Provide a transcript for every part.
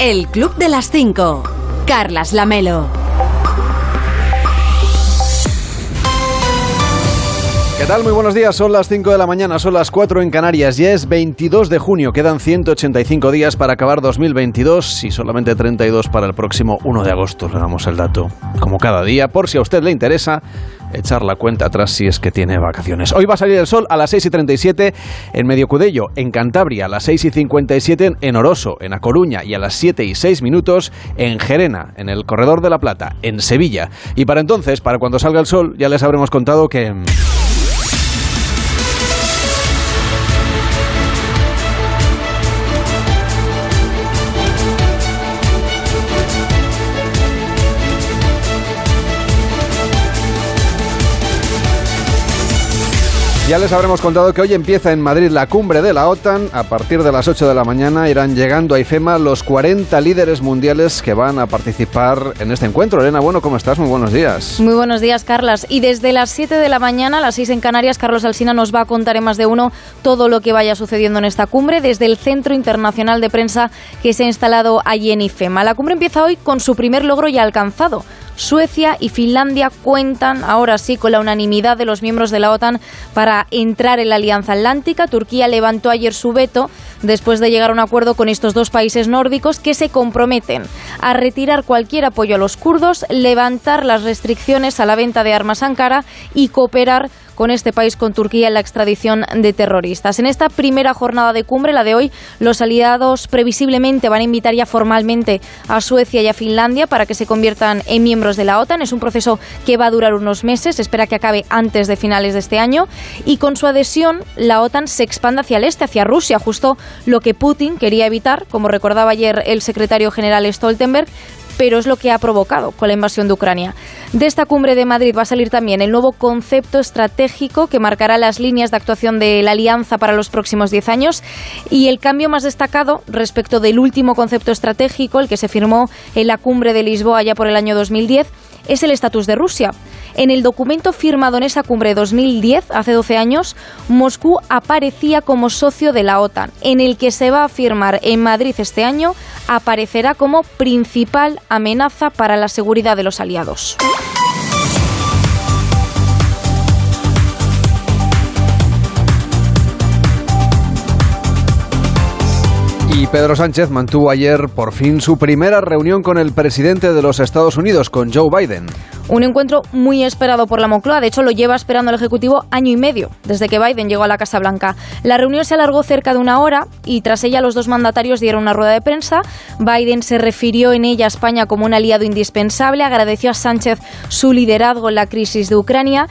El Club de las 5. Carlas Lamelo. ¿Qué tal? Muy buenos días. Son las 5 de la mañana, son las 4 en Canarias. Ya es 22 de junio. Quedan 185 días para acabar 2022 y solamente 32 para el próximo 1 de agosto. Le damos el dato, como cada día, por si a usted le interesa echar la cuenta atrás si es que tiene vacaciones. Hoy va a salir el sol a las 6 y 37 en Medio Cudello, en Cantabria, a las 6 y 57 en Oroso, en A Coruña y a las 7 y 6 minutos en Gerena, en el Corredor de la Plata, en Sevilla. Y para entonces, para cuando salga el sol, ya les habremos contado que... Ya les habremos contado que hoy empieza en Madrid la cumbre de la OTAN. A partir de las 8 de la mañana irán llegando a IFEMA los 40 líderes mundiales que van a participar en este encuentro. Elena, bueno, ¿cómo estás? Muy buenos días. Muy buenos días, Carlas. Y desde las 7 de la mañana, a las 6 en Canarias, Carlos Alsina nos va a contar en más de uno todo lo que vaya sucediendo en esta cumbre desde el Centro Internacional de Prensa que se ha instalado allí en IFEMA. La cumbre empieza hoy con su primer logro ya alcanzado Suecia y Finlandia cuentan ahora sí con la unanimidad de los miembros de la OTAN para entrar en la Alianza Atlántica. Turquía levantó ayer su veto después de llegar a un acuerdo con estos dos países nórdicos que se comprometen a retirar cualquier apoyo a los kurdos, levantar las restricciones a la venta de armas a Ankara y cooperar con este país, con Turquía, en la extradición de terroristas. En esta primera jornada de cumbre, la de hoy, los aliados previsiblemente van a invitar ya formalmente a Suecia y a Finlandia para que se conviertan en miembros de la OTAN. Es un proceso que va a durar unos meses, espera que acabe antes de finales de este año. Y con su adhesión, la OTAN se expande hacia el este, hacia Rusia, justo lo que Putin quería evitar, como recordaba ayer el secretario general Stoltenberg, pero es lo que ha provocado con la invasión de Ucrania. De esta cumbre de Madrid va a salir también el nuevo concepto estratégico que marcará las líneas de actuación de la alianza para los próximos 10 años y el cambio más destacado respecto del último concepto estratégico, el que se firmó en la cumbre de Lisboa ya por el año 2010, es el estatus de Rusia. En el documento firmado en esa cumbre de 2010, hace 12 años, Moscú aparecía como socio de la OTAN. En el que se va a firmar en Madrid este año, aparecerá como principal amenaza para la seguridad de los aliados. Y Pedro Sánchez mantuvo ayer por fin su primera reunión con el presidente de los Estados Unidos, con Joe Biden. Un encuentro muy esperado por la Moncloa, de hecho lo lleva esperando el Ejecutivo año y medio, desde que Biden llegó a la Casa Blanca. La reunión se alargó cerca de una hora y tras ella los dos mandatarios dieron una rueda de prensa. Biden se refirió en ella a España como un aliado indispensable, agradeció a Sánchez su liderazgo en la crisis de Ucrania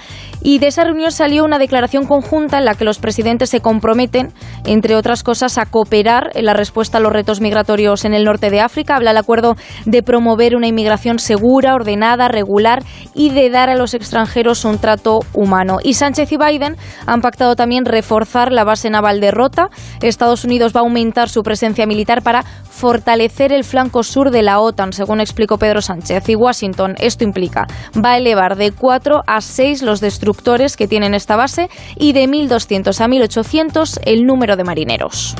y de esa reunión salió una declaración conjunta en la que los presidentes se comprometen, entre otras cosas, a cooperar en la respuesta a los retos migratorios en el norte de África. Habla el acuerdo de promover una inmigración segura, ordenada, regular y de dar a los extranjeros un trato humano. Y Sánchez y Biden han pactado también reforzar la base naval de Rota. Estados Unidos va a aumentar su presencia militar para fortalecer el flanco sur de la OTAN, según explicó Pedro Sánchez. Y Washington, esto implica, va a elevar de 4 a 6 los destructores que tienen esta base y de 1.200 a 1.800 el número de marineros.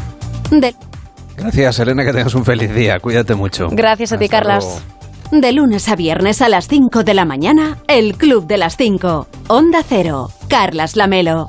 Gracias, Elena, que tengas un feliz día. Cuídate mucho. Gracias a ti, Carlas. De lunes a viernes a las 5 de la mañana, el Club de las 5. Onda Cero. Carlas Lamelo.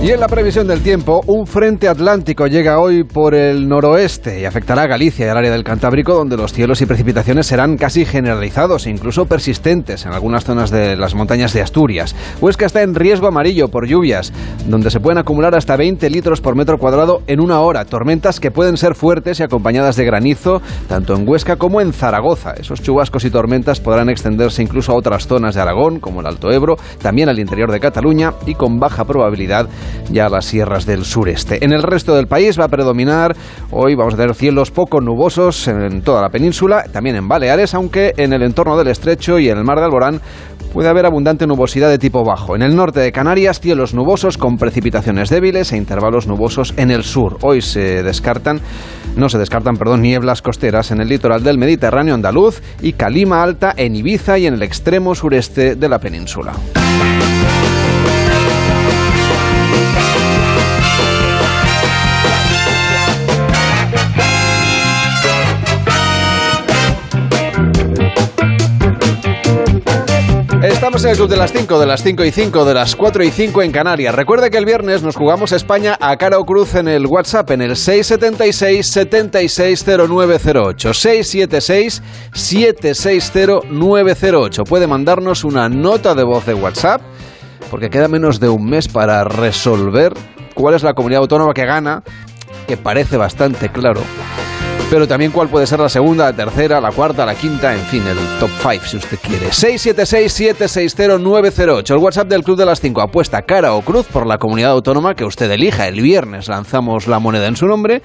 Y en la previsión del tiempo, un frente atlántico llega hoy por el noroeste y afectará a Galicia y al área del Cantábrico, donde los cielos y precipitaciones serán casi generalizados e incluso persistentes en algunas zonas de las montañas de Asturias. Huesca está en riesgo amarillo por lluvias, donde se pueden acumular hasta 20 litros por metro cuadrado en una hora. Tormentas que pueden ser fuertes y acompañadas de granizo, tanto en Huesca como en Zaragoza. Esos chubascos y tormentas podrán extenderse incluso a otras zonas de Aragón, como el Alto Ebro, también al interior de Cataluña y con baja probabilidad ya las sierras del sureste. En el resto del país va a predominar, hoy vamos a tener cielos poco nubosos en toda la península, también en Baleares, aunque en el entorno del estrecho y en el mar de Alborán puede haber abundante nubosidad de tipo bajo. En el norte de Canarias, cielos nubosos con precipitaciones débiles e intervalos nubosos en el sur. Hoy se descartan, no se descartan, perdón, nieblas costeras en el litoral del Mediterráneo andaluz y calima alta en Ibiza y en el extremo sureste de la península. Estamos en el club de las 5, de las 5 y 5, de las 4 y 5 en Canarias. Recuerde que el viernes nos jugamos España a cara o cruz en el WhatsApp en el 676-760908. 676-760908. Puede mandarnos una nota de voz de WhatsApp porque queda menos de un mes para resolver cuál es la comunidad autónoma que gana, que parece bastante claro pero también cuál puede ser la segunda, la tercera, la cuarta, la quinta, en fin, el top 5 si usted quiere. 676-760-908, el WhatsApp del Club de las 5. Apuesta cara o cruz por la comunidad autónoma que usted elija. El viernes lanzamos la moneda en su nombre.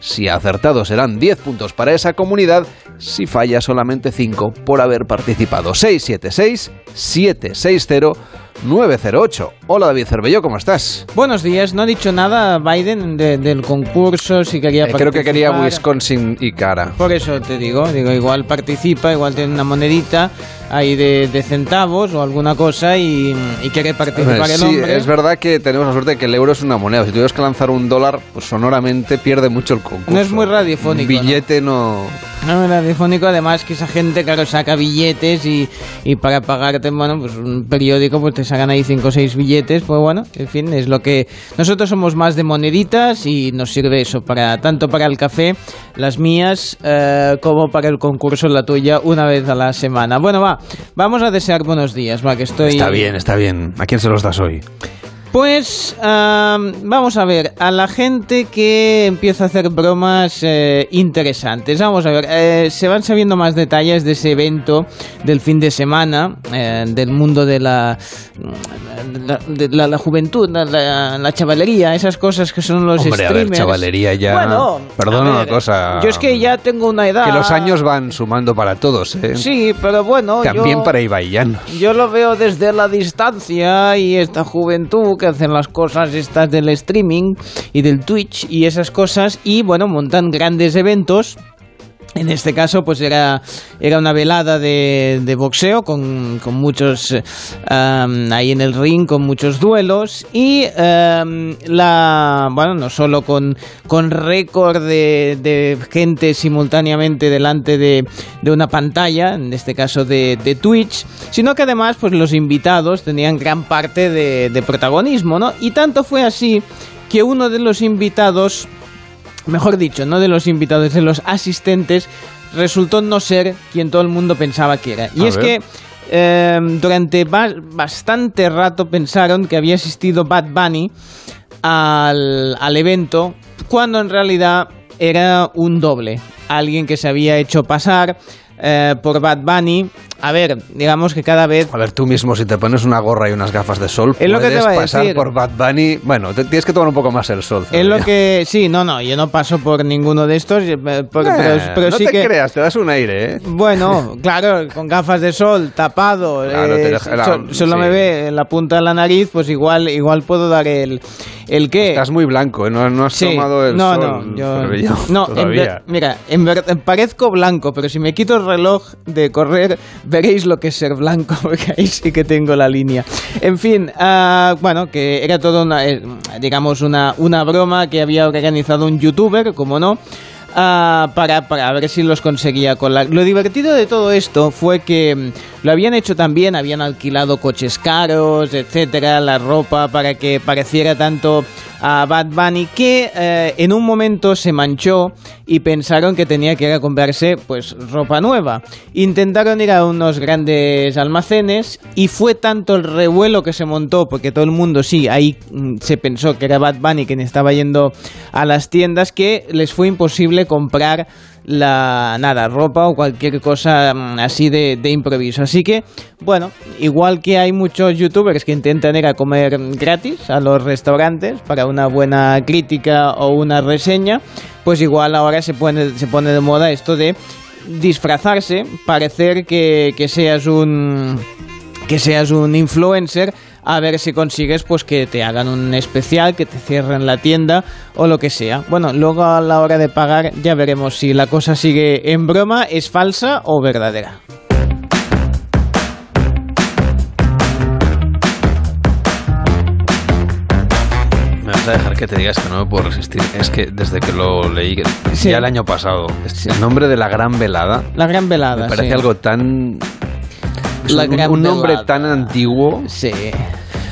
Si ha acertado serán 10 puntos para esa comunidad, si falla solamente 5 por haber participado. 676-760-908. 908. Hola David Cervello, ¿cómo estás? Buenos días, no ha dicho nada Biden del concurso, si quería participar. Eh, creo que quería Wisconsin y cara. Por eso te digo, digo, igual participa, igual tiene una monedita ahí de, centavos o alguna cosa y, quiere participar el sí, es verdad que tenemos la suerte de que el euro es una moneda. Si tuvieras que lanzar un dólar, pues sonoramente pierde mucho el concurso. No es muy radiofónico. Un billete no... no... es radiofónico, además que esa gente, claro, saca billetes y, y para pagarte, bueno, pues un periódico, pues te sacan ahí 5 o 6 billetes, pues bueno, en fin, es lo que nosotros somos más de moneditas y nos sirve eso para tanto para el café, las mías, eh, como para el concurso, la tuya, una vez a la semana. Bueno, va, vamos a desear buenos días, va, que estoy... Está bien, está bien. ¿A quién se los das hoy? Pues vamos a ver, a la gente que empieza a hacer bromas eh, interesantes. Vamos a ver, eh, se van sabiendo más detalles de ese evento del fin de semana, eh, del mundo de la, de la, juventud, la, la, chavalería, esas cosas que son los Hombre, streamers. A ver, chavalería ya... Bueno, perdona una cosa... Yo es que ya tengo una edad... Que los años van sumando para todos, ¿eh? Sí, pero bueno... También para Ibaiyán. Yo lo veo desde la distancia y esta juventud hacen las cosas estas del streaming y del Twitch y esas cosas y bueno, montan grandes eventos en este caso, pues era, era una velada de, de boxeo con, con muchos ahí en el ring, con muchos duelos y la, bueno, no solo con, con récord de, de, gente simultáneamente delante de, de, una pantalla, en este caso de, de, Twitch, sino que además, pues los invitados tenían gran parte de, de protagonismo, ¿no? Y tanto fue así que uno de los invitados mejor dicho, no de los invitados, de los asistentes, resultó no ser quien todo el mundo pensaba que era. Y es que eh, durante bastante rato pensaron que había asistido Bad Bunny al, al evento, cuando en realidad era un doble, alguien que se había hecho pasar eh, por Bad Bunny. A ver, digamos que cada vez. A ver, tú mismo, si te pones una gorra y unas gafas de sol, es lo que te va a pasar decir. por Bad Bunny. Bueno, tienes que tomar un poco más el sol. Es lo que. Sí, no, no, yo no paso por ninguno de estos. Eh, pero, no te creas, te das un aire, ¿eh? Bueno, claro, con gafas de sol, tapado, eh, solo me ve en la punta de la nariz, pues igual, igual puedo dar el. ¿El qué? Estás muy blanco, ¿eh? no, has tomado el no, sol. No, yo, no, mira, en verdad parezco blanco, pero si me quito el reloj de correr, veréis lo que es ser blanco, porque ahí sí que tengo la línea. En fin, uh, bueno, que era todo una, eh, digamos, una, una broma que había organizado un youtuber, como no. Uh, para, para ver si los conseguía colar. Lo divertido de todo esto fue que mm, lo habían hecho también, habían alquilado coches caros, etcétera, la ropa para que pareciera tanto a Bad Bunny que eh, en un momento se manchó y pensaron que tenía que ir a comprarse pues ropa nueva. Intentaron ir a unos grandes almacenes y fue tanto el revuelo que se montó porque todo el mundo sí, ahí mm, se pensó que era Bad Bunny quien estaba yendo a las tiendas que les fue imposible comprar la nada, ropa o cualquier cosa mm, así de, de, improviso. Así que, bueno, igual que hay muchos youtubers que intentan ir a comer gratis a los restaurantes para una buena crítica o una reseña, pues igual ahora se pone, se pone de moda esto de disfrazarse, parecer que, que seas un que seas un influencer a ver si consigues pues que te hagan un especial, que te cierren la tienda o lo que sea. Bueno, luego a la hora de pagar ya veremos si la cosa sigue en broma, es falsa o verdadera. Me vas a dejar que te digas que no me puedo resistir. Es que desde que lo leí ya el año pasado, el nombre de la gran velada. La gran velada. Me parece algo tan un, nombre tan antiguo. Sí.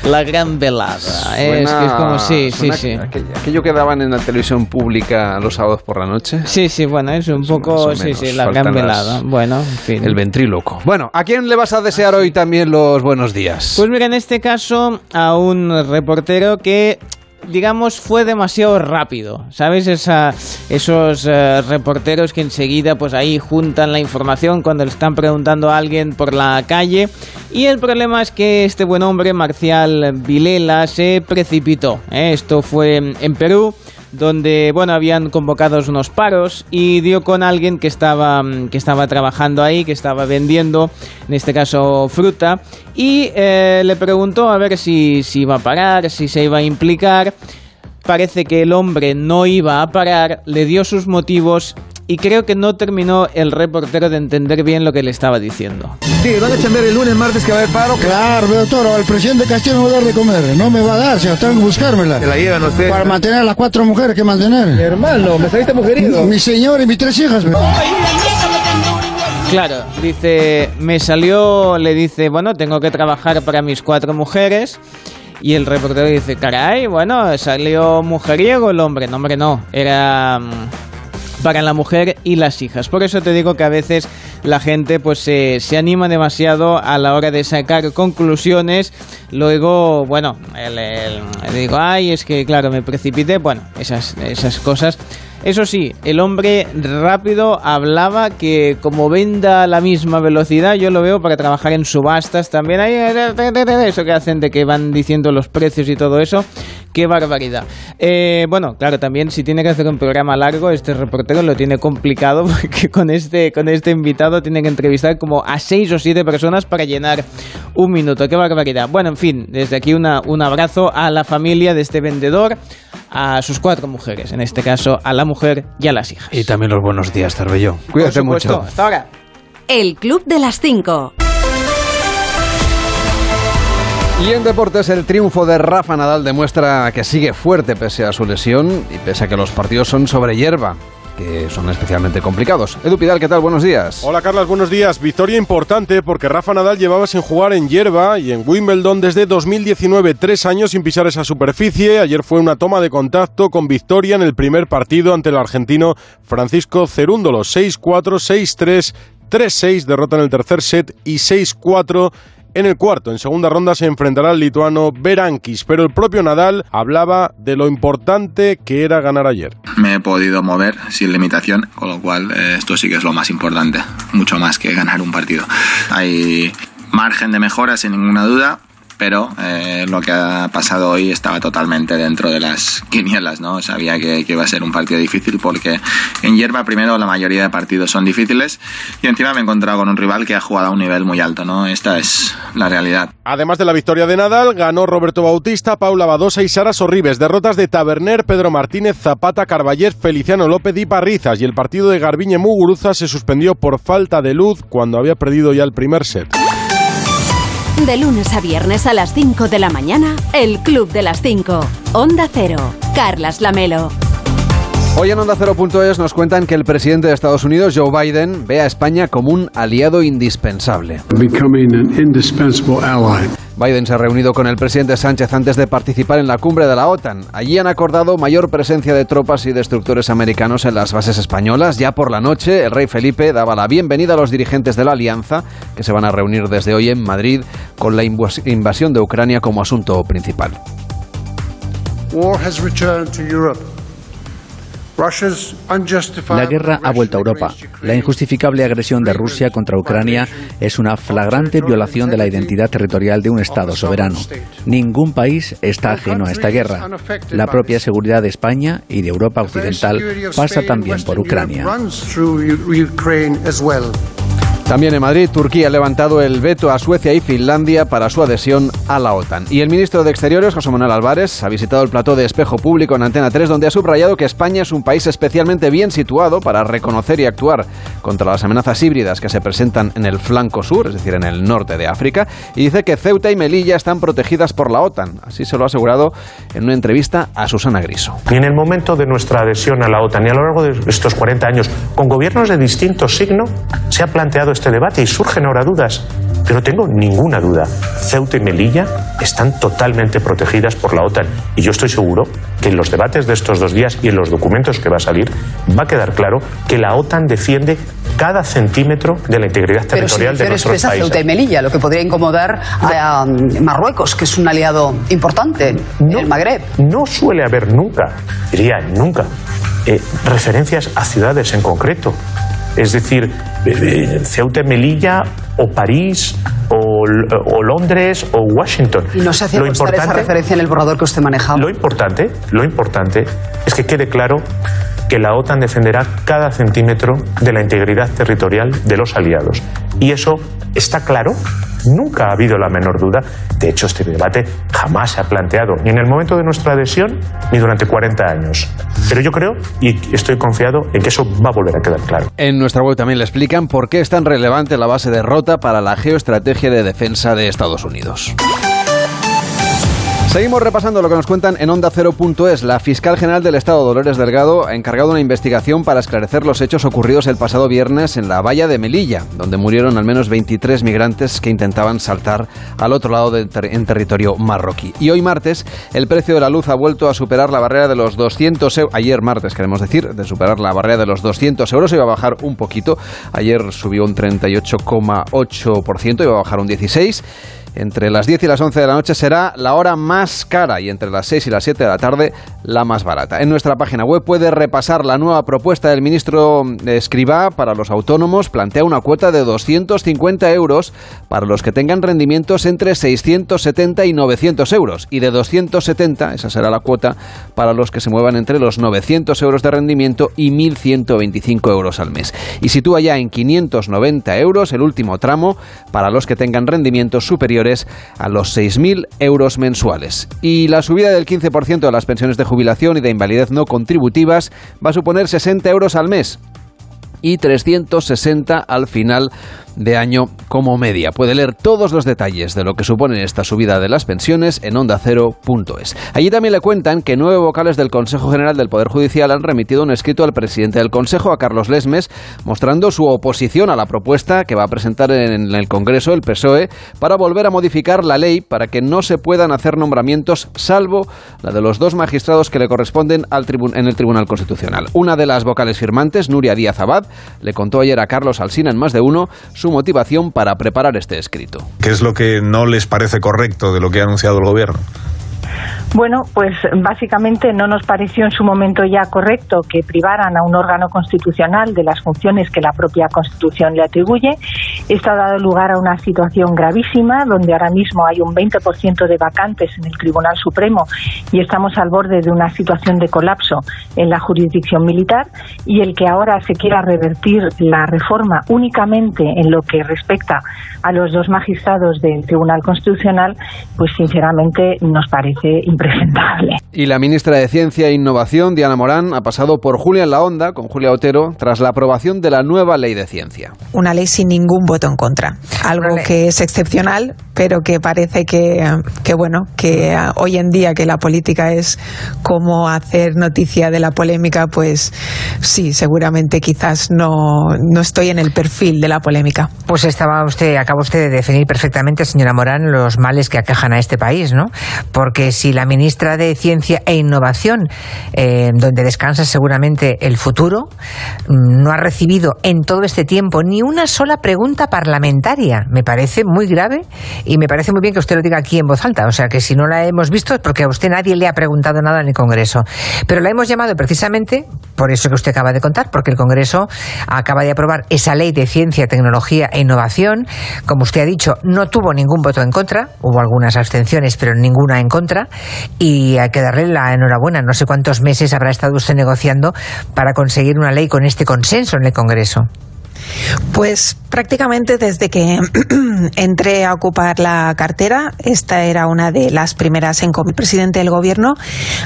La gran velada. es que es como, sí, sí, sí. Aquello, que daban en la televisión pública los sábados por la noche. Sí, sí, bueno, es un poco, sí, sí, la gran velada. bueno, en fin. El ventríloco. Bueno, ¿a quién le vas a desear hoy también los buenos días? Pues mira, en este caso a un reportero que digamos, fue demasiado rápido. ¿Sabes? Esos eh, reporteros que enseguida, pues ahí juntan la información cuando le están preguntando a alguien por la calle. Y el problema es que este buen hombre, Marcial Vilela, se precipitó. ¿eh? Esto fue en Perú donde bueno habían convocado unos paros y dio con alguien que estaba mm, que estaba trabajando ahí que estaba vendiendo en este caso fruta y eh, le preguntó a ver si, si iba a parar si se iba a implicar. Parece que el hombre no iba a parar le dio sus motivos y creo que no terminó el reportero de entender bien lo que le estaba diciendo. Sí, van a chambear el lunes, martes que va a haber paro. Claro, doctor, el presidente Castillo no va a dar de comer, no me va a dar, señor, tengo que buscármela. Se la llevan ustedes. Para mantener a las cuatro mujeres que mantener. hermano, me saliste mujerido. Mi señor y mis tres hijas. Claro, dice, me salió, le dice, bueno, tengo que trabajar para mis cuatro mujeres. Y el reportero dice, caray, bueno, salió mujeriego el hombre. No, hombre, no. Era mm, para la mujer y las hijas. Por eso te digo que a veces la gente pues se, se anima demasiado a la hora de sacar conclusiones. Luego, bueno, digo, ay, es que claro, me precipité. Bueno, esas, esas cosas eso sí, el hombre rápido hablaba que como venda a la misma velocidad, yo lo veo para trabajar en subastas también. Hay eso que hacen de que van diciendo los precios y todo eso. Qué barbaridad. Eh, bueno, claro, también si tiene que hacer un programa largo, este reportero lo tiene complicado porque con este, con este invitado tiene que entrevistar como a seis o siete personas para llenar un minuto. Qué barbaridad. Bueno, en fin, desde aquí un abrazo a la familia de este vendedor, a sus cuatro mujeres, en este caso a la mujer y a las hijas. Y también los buenos días, Tarbello. Cuídate mucho. Hasta ahora. El Club de las Cinco. Y en deportes el triunfo de Rafa Nadal demuestra que sigue fuerte pese a su lesión y pese a que los partidos son sobre hierba que son especialmente complicados. Edu Pidal, ¿qué tal? Buenos días. Hola, Carlos, buenos días. Victoria importante porque Rafa Nadal llevaba sin jugar en hierba y en Wimbledon desde 2019, tres años sin pisar esa superficie. Ayer fue una toma de contacto con victoria en el primer partido ante el argentino Francisco Cerúndolo. 6-4, 6-3, 3-6, derrota en el tercer set y 6-4 en el cuarto, en segunda ronda, se enfrentará al lituano Berankis, pero el propio Nadal hablaba de lo importante que era ganar ayer. Me he podido mover sin limitación, con lo cual eh, esto sí que es lo más importante, mucho más que ganar un partido. Hay margen de mejora sin ninguna duda, pero eh, lo que ha pasado hoy estaba totalmente dentro de las quinielas, ¿no? Sabía que, iba a ser un partido difícil porque en hierba primero la mayoría de partidos son difíciles y encima me he encontrado con un rival que ha jugado a un nivel muy alto, ¿no? Esta es la realidad. Además de la victoria de Nadal, ganó Roberto Bautista, Paula Badosa y Sara Sorribes. Derrotas de Taberner, Pedro Martínez, Zapata, Carballet, Feliciano López y Parrizas. Y el partido de Garbiñe Muguruza se suspendió por falta de luz cuando había perdido ya el primer set. De lunes a viernes a las 5 de la mañana, el Club de las 5. Onda Cero. Carlas Lamelo. Hoy en Onda Cero.es nos cuentan que el presidente de Estados Unidos, Joe Biden, ve a España como un aliado indispensable. Biden se ha reunido con el presidente Sánchez antes de participar en la cumbre de la OTAN. Allí han acordado mayor presencia de tropas y destructores americanos en las bases españolas. Ya por la noche, el rey Felipe daba la bienvenida a los dirigentes de la alianza, que se van a reunir desde hoy en Madrid, con la invasión de Ucrania como asunto principal. La guerra ha vuelto a Europa. La injustificable agresión de Rusia contra Ucrania es una flagrante violación de la identidad territorial de un Estado soberano. Ningún país está ajeno a esta guerra. La propia seguridad de España y de Europa Occidental pasa también por Ucrania. También en Madrid, Turquía ha levantado el veto a Suecia y Finlandia para su adhesión a la OTAN. Y el ministro de Exteriores, José Manuel Álvarez, ha visitado el plató de espejo público en Antena 3, donde ha subrayado que España es un país especialmente bien situado para reconocer y actuar contra las amenazas híbridas que se presentan en el flanco sur, es decir, en el norte de África, y dice que Ceuta y Melilla están protegidas por la OTAN. Así se lo ha asegurado en una entrevista a Susana Griso. Y en el momento de nuestra adhesión a la OTAN y a lo largo de estos 40 años, con gobiernos de distinto signo, se ha planteado este debate y surgen ahora dudas. pero tengo ninguna duda, Ceuta y Melilla están totalmente protegidas por la OTAN y yo estoy seguro que en los debates de estos dos días y en los documentos que va a salir va a quedar claro que la OTAN defiende cada centímetro de la integridad territorial de nuestros países. Ceuta y Melilla, lo que podría incomodar a Marruecos, que es un aliado importante el Magreb. No suele haber nunca, diría nunca, eh, referencias a ciudades en concreto. Es decir, eh, eh, Ceuta y Melilla o París o, Londres o Washington. Y no se hace lo importante, esa referencia en el borrador que usted maneja. Lo importante, lo importante es que quede claro que la OTAN defenderá cada centímetro de la integridad territorial de los aliados. Y eso está claro Nunca ha habido la menor duda. De hecho, este debate jamás se ha planteado, ni en el momento de nuestra adhesión, ni durante 40 años. Pero yo creo y estoy confiado en que eso va a volver a quedar claro. En nuestra web también le explican por qué es tan relevante la base de Rota para la geoestrategia de defensa de Estados Unidos. Seguimos repasando lo que nos cuentan en Onda Cero.es. La fiscal general del Estado, Dolores Delgado, ha encargado una investigación para esclarecer los hechos ocurridos el pasado viernes en la valla de Melilla, donde murieron al menos 23 migrantes que intentaban saltar al otro lado en territorio marroquí. Y hoy martes, el precio de la luz ha vuelto a superar la barrera de los 200 euros. Ayer martes, queremos decir, de superar la barrera de los 200 euros, iba a bajar un poquito. Ayer subió un 38,8%, iba a bajar un 16% entre las 10 y las 11 de la noche será la hora más cara y entre las 6 y las 7 de la tarde la más barata. En nuestra página web puede repasar la nueva propuesta del ministro Escribá para los autónomos. Plantea una cuota de 250 euros para los que tengan rendimientos entre 670 y 900 euros y de 270, esa será la cuota, para los que se muevan entre los 900 euros de rendimiento y 1.125 euros al mes. Y sitúa ya en 590 euros el último tramo para los que tengan rendimientos superiores a los 6.000 euros mensuales. Y la subida del 15% de las pensiones de jubilación y de invalidez no contributivas va a suponer 60 euros al mes y 360 al final de año como media. Puede leer todos los detalles de lo que supone esta subida de las pensiones en ondacero.es. Allí también le cuentan que nueve vocales del Consejo General del Poder Judicial han remitido un escrito al presidente del Consejo, a Carlos Lesmes, mostrando su oposición a la propuesta que va a presentar en el Congreso el PSOE para volver a modificar la ley para que no se puedan hacer nombramientos salvo la de los dos magistrados que le corresponden al en el Tribunal Constitucional. Una de las vocales firmantes, Nuria Díaz Abad, le contó ayer a Carlos Alsina en más de uno su motivación para preparar este escrito. ¿Qué es lo que no les parece correcto de lo que ha anunciado el Gobierno? Bueno, pues básicamente no nos pareció en su momento ya correcto que privaran a un órgano constitucional de las funciones que la propia Constitución le atribuye. Esto ha dado lugar a una situación gravísima donde ahora mismo hay un 20% de vacantes en el Tribunal Supremo y estamos al borde de una situación de colapso en la jurisdicción militar y el que ahora se quiera revertir la reforma únicamente en lo que respecta a los dos magistrados del Tribunal Constitucional, pues sinceramente nos parece impresentable. Y la ministra de Ciencia e Innovación, Diana Morán, ha pasado por Julia en la Onda, con Julia Otero, tras la aprobación de la nueva ley de ciencia. Una ley sin ningún voto en contra. Algo que es excepcional, pero que parece que, que, bueno, que hoy en día que la política es como hacer noticia de la polémica, pues sí, seguramente quizás no, no estoy en el perfil de la polémica. Pues estaba usted, acaba usted de definir perfectamente, señora Morán, los males que aquejan a este país, ¿no? Porque si la ministra de Ciencia e Innovación, eh, donde descansa seguramente el futuro, no ha recibido en todo este tiempo ni una sola pregunta parlamentaria, me parece muy grave y me parece muy bien que usted lo diga aquí en voz alta. O sea, que si no la hemos visto es porque a usted nadie le ha preguntado nada en el Congreso. Pero la hemos llamado precisamente por eso que usted acaba de contar, porque el Congreso acaba de aprobar esa ley de ciencia, tecnología e innovación como usted ha dicho, no tuvo ningún voto en contra, hubo algunas abstenciones, pero ninguna en contra, y hay que darle la enhorabuena. No sé cuántos meses habrá estado usted negociando para conseguir una ley con este consenso en el Congreso. Pues prácticamente desde que entré a ocupar la cartera, esta era una de las primeras en como presidente del gobierno,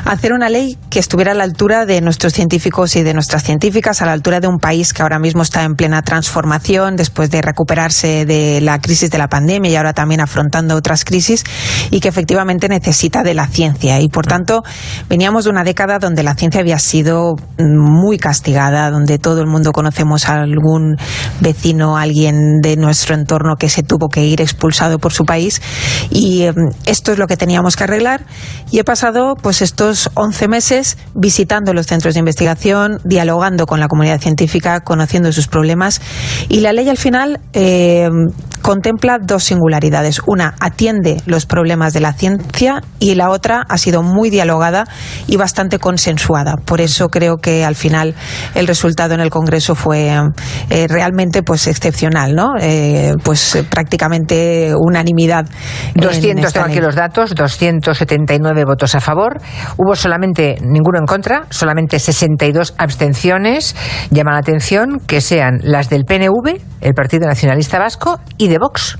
hacer una ley que estuviera a la altura de nuestros científicos y de nuestras científicas, a la altura de un país que ahora mismo está en plena transformación después de recuperarse de la crisis de la pandemia y ahora también afrontando otras crisis y que efectivamente necesita de la ciencia. Y por tanto, veníamos de una década donde la ciencia había sido muy castigada, donde todo el mundo conocemos algún vecino, alguien de nuestro entorno que se tuvo que ir expulsado por su país. Y em, esto es lo que teníamos que arreglar. Y he pasado pues estos 11 meses visitando los centros de investigación, dialogando con la comunidad científica, conociendo sus problemas. Y la ley al final em, contempla dos singularidades. Una atiende los problemas de la ciencia y la otra ha sido muy dialogada y bastante consensuada. Por eso creo que al final el resultado en el Congreso fue eh, realmente pues excepcional, ¿no? Eh, pues prácticamente unanimidad. 200, tengo aquí los datos, 279 votos a favor. Hubo solamente ninguno en contra, solamente 62 abstenciones. Llama la atención que sean las del PNV, el Partido Nacionalista Vasco, y de Vox.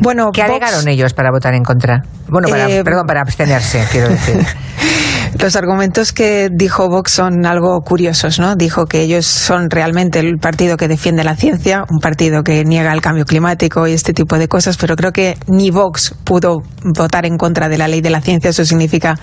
Bueno, ¿qué alegaron ellos para votar en contra? Bueno, eh, perdón, para abstenerse, quiero decir. Los argumentos que dijo Vox son algo curiosos, ¿no? Dijo que ellos son realmente el partido que defiende la ciencia, un partido que niega el cambio climático y este tipo de cosas, pero creo que ni Vox pudo votar en contra de la ley de la ciencia. Eso significa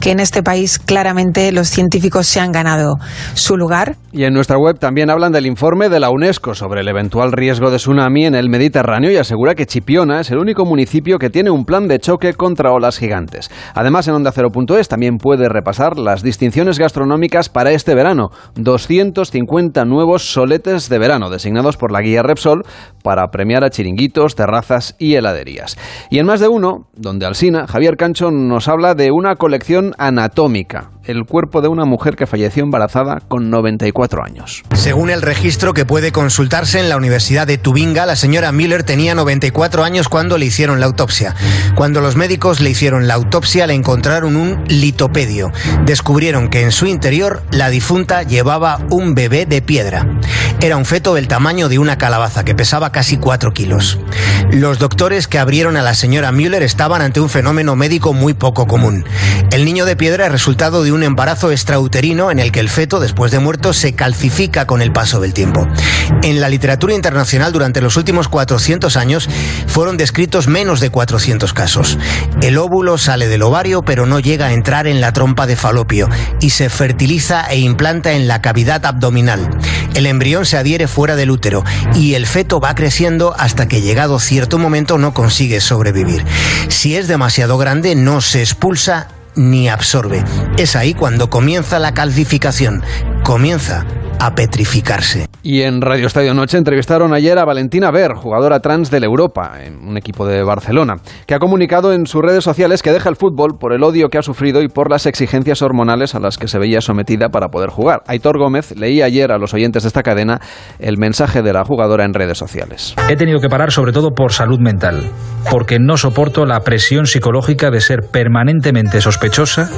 que en este país claramente los científicos se han ganado su lugar. Y en nuestra web también hablan del informe de la UNESCO sobre el eventual riesgo de tsunami en el Mediterráneo y asegura que Chipiona es el único municipio que tiene un plan de choque contra olas gigantes. Además, en Onda Cero.es también puede de repasar las distinciones gastronómicas para este verano. 250 nuevos soletes de verano, designados por la guía Repsol para premiar a chiringuitos, terrazas y heladerías. Y en más de uno, donde Alsina, Javier Cancho nos habla de una colección anatómica el cuerpo de una mujer que falleció embarazada con 94 años. Según el registro que puede consultarse en la Universidad de Tubinga, la señora Miller tenía 94 años cuando le hicieron la autopsia. Cuando los médicos le hicieron la autopsia le encontraron un litopedio. Descubrieron que en su interior la difunta llevaba un bebé de piedra. Era un feto del tamaño de una calabaza que pesaba casi 4 kilos. Los doctores que abrieron a la señora Müller estaban ante un fenómeno médico muy poco común. El niño de piedra es resultado de un embarazo extrauterino en el que el feto, después de muerto, se calcifica con el paso del tiempo. En la literatura internacional durante los últimos 400 años fueron descritos menos de 400 casos. El óvulo sale del ovario pero no llega a entrar en la trompa de falopio y se fertiliza e implanta en la cavidad abdominal. El embrión se adhiere fuera del útero y el feto va creciendo hasta que llegado cierto momento no consigue sobrevivir. Si es demasiado grande no se expulsa ni absorbe. Es ahí cuando comienza la calcificación, comienza a petrificarse. Y en Radio Estadio Noche entrevistaron ayer a Valentina Ver, jugadora trans del Europa, en un equipo de Barcelona, que ha comunicado en sus redes sociales que deja el fútbol por el odio que ha sufrido y por las exigencias hormonales a las que se veía sometida para poder jugar. Aitor Gómez leía ayer a los oyentes de esta cadena el mensaje de la jugadora en redes sociales. He tenido que parar sobre todo por salud mental, porque no soporto la presión psicológica de ser permanentemente sospechosa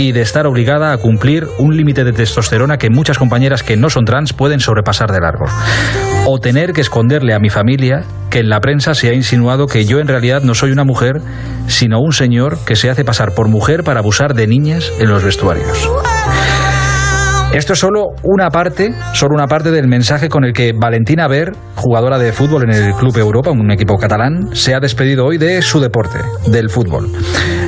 y de estar obligada a cumplir un límite de testosterona que muchas compañeras que no son trans pueden sobrepasar de largo. O tener que esconderle a mi familia que en la prensa se ha insinuado que yo en realidad no soy una mujer, sino un señor que se hace pasar por mujer para abusar de niñas en los vestuarios. Esto es solo una parte, solo una parte del mensaje con el que Valentina Ver, jugadora de fútbol en el Club Europa, un equipo catalán, se ha despedido hoy de su deporte, del fútbol.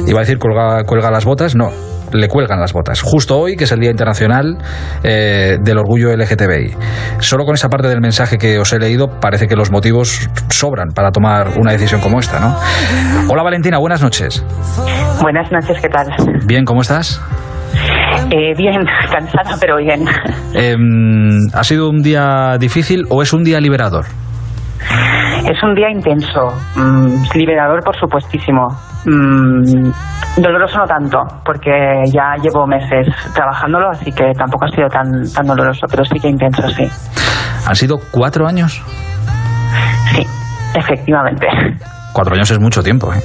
Iba a decir cuelga, cuelga las botas, no, le cuelgan las botas. Justo hoy, que es el Día Internacional eh, del Orgullo LGTBI. Solo con esa parte del mensaje que os he leído, parece que los motivos sobran para tomar una decisión como esta, ¿no? Hola Valentina, buenas noches. Buenas noches, ¿qué tal? Bien, ¿cómo estás? Eh, bien, cansada, pero bien. Em, ¿Ha sido un día difícil o es un día liberador? Es un día intenso, mm, liberador por supuestísimo. Mm, doloroso no tanto, porque ya llevo meses trabajándolo, así que tampoco ha sido tan, tan doloroso, pero sí que intenso, sí. ¿Han sido cuatro años? Sí, efectivamente. Cuatro años es mucho tiempo, ¿eh?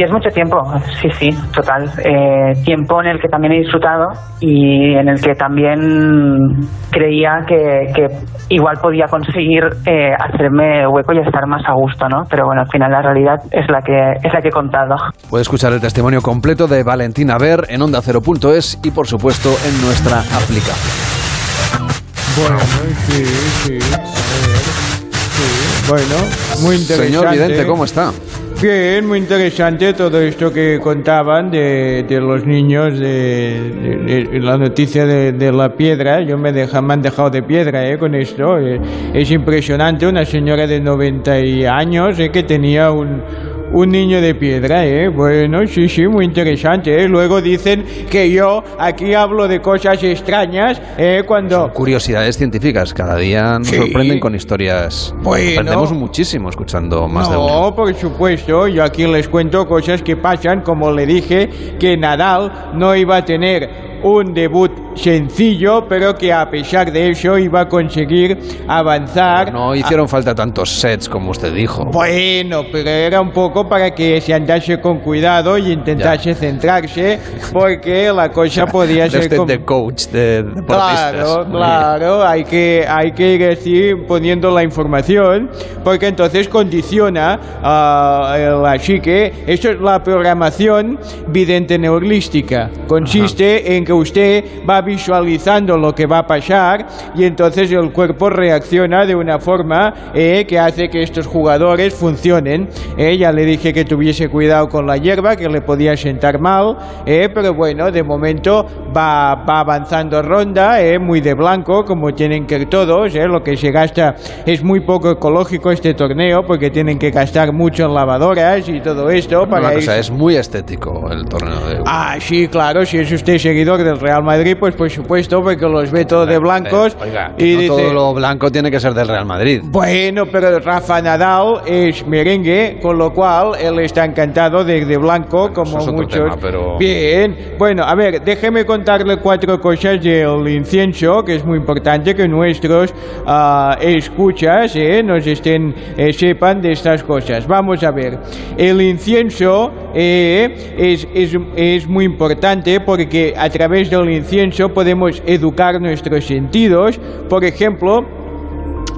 Sí, es mucho tiempo, sí, sí, total. Eh, tiempo en el que también he disfrutado y en el que también creía que, igual podía conseguir eh, hacerme hueco y estar más a gusto, ¿no? Pero bueno, al final la realidad es la que es la que he contado. Puede escuchar el testimonio completo de Valentina Ver en onda Cero.es y por supuesto en nuestra aplicación. Bueno, sí, sí, a ver, sí. Bueno, muy interesante. Señor Vidente, ¿cómo está? Bien, muy interesante todo esto que contaban de, de los niños, de, la noticia de, la piedra. Yo me, deja, han dejado de piedra eh, con esto. Eh, es impresionante, una señora de 90 y años eh, que tenía un, un niño de piedra. Eh. Bueno, sí, sí, muy interesante. Eh. Luego dicen que yo aquí hablo de cosas extrañas eh, cuando... Curiosidades científicas, cada día nos Sí. sorprenden con historias. Bueno. Aprendemos muchísimo escuchando más de uno. No, por supuesto, yo aquí les cuento cosas que pasan, como le dije, que Nadal no iba a tener un debut sencillo, pero que a pesar de eso iba a conseguir avanzar. No hicieron falta tantos sets como usted dijo. Bueno, pero era un poco para que se andase con cuidado y intentase centrarse, porque la cosa podía ser... usted com- de coach de deportistas. Claro, claro, hay que, hay que ir así poniendo la información, porque entonces condiciona a la psique. Eso es la programación vidente neurolística. Consiste en que usted va visualizando lo que va a pasar y entonces el cuerpo reacciona de una forma eh, que hace que estos jugadores funcionen. Eh, ya le dije que tuviese cuidado con la hierba, que le podía sentar mal, eh, pero bueno, de momento va, va avanzando ronda, eh, muy de blanco, como tienen que ir todos. eh, lo que se gasta es muy poco ecológico este torneo, porque tienen que gastar mucho en lavadoras y todo esto. Una para cosa, ir- es muy estético el torneo de Ah, sí, claro, si es usted seguidor del Real Madrid, pues por supuesto, porque los ve todos de blancos Oiga, y no dice... todo lo blanco tiene que ser del Real Madrid. Bueno, pero Rafa Nadal es merengue, con lo cual él está encantado de, de blanco, como es muchos. tema, pero- Bien, bueno, a ver, déjeme contarle cuatro cosas del incienso, que es muy importante que nuestros ah, escuchas eh, nos estén, eh, sepan de estas cosas. Vamos a ver, el incienso eh, es, es, es muy importante porque a través del incienso podemos educar nuestros sentidos. Por ejemplo,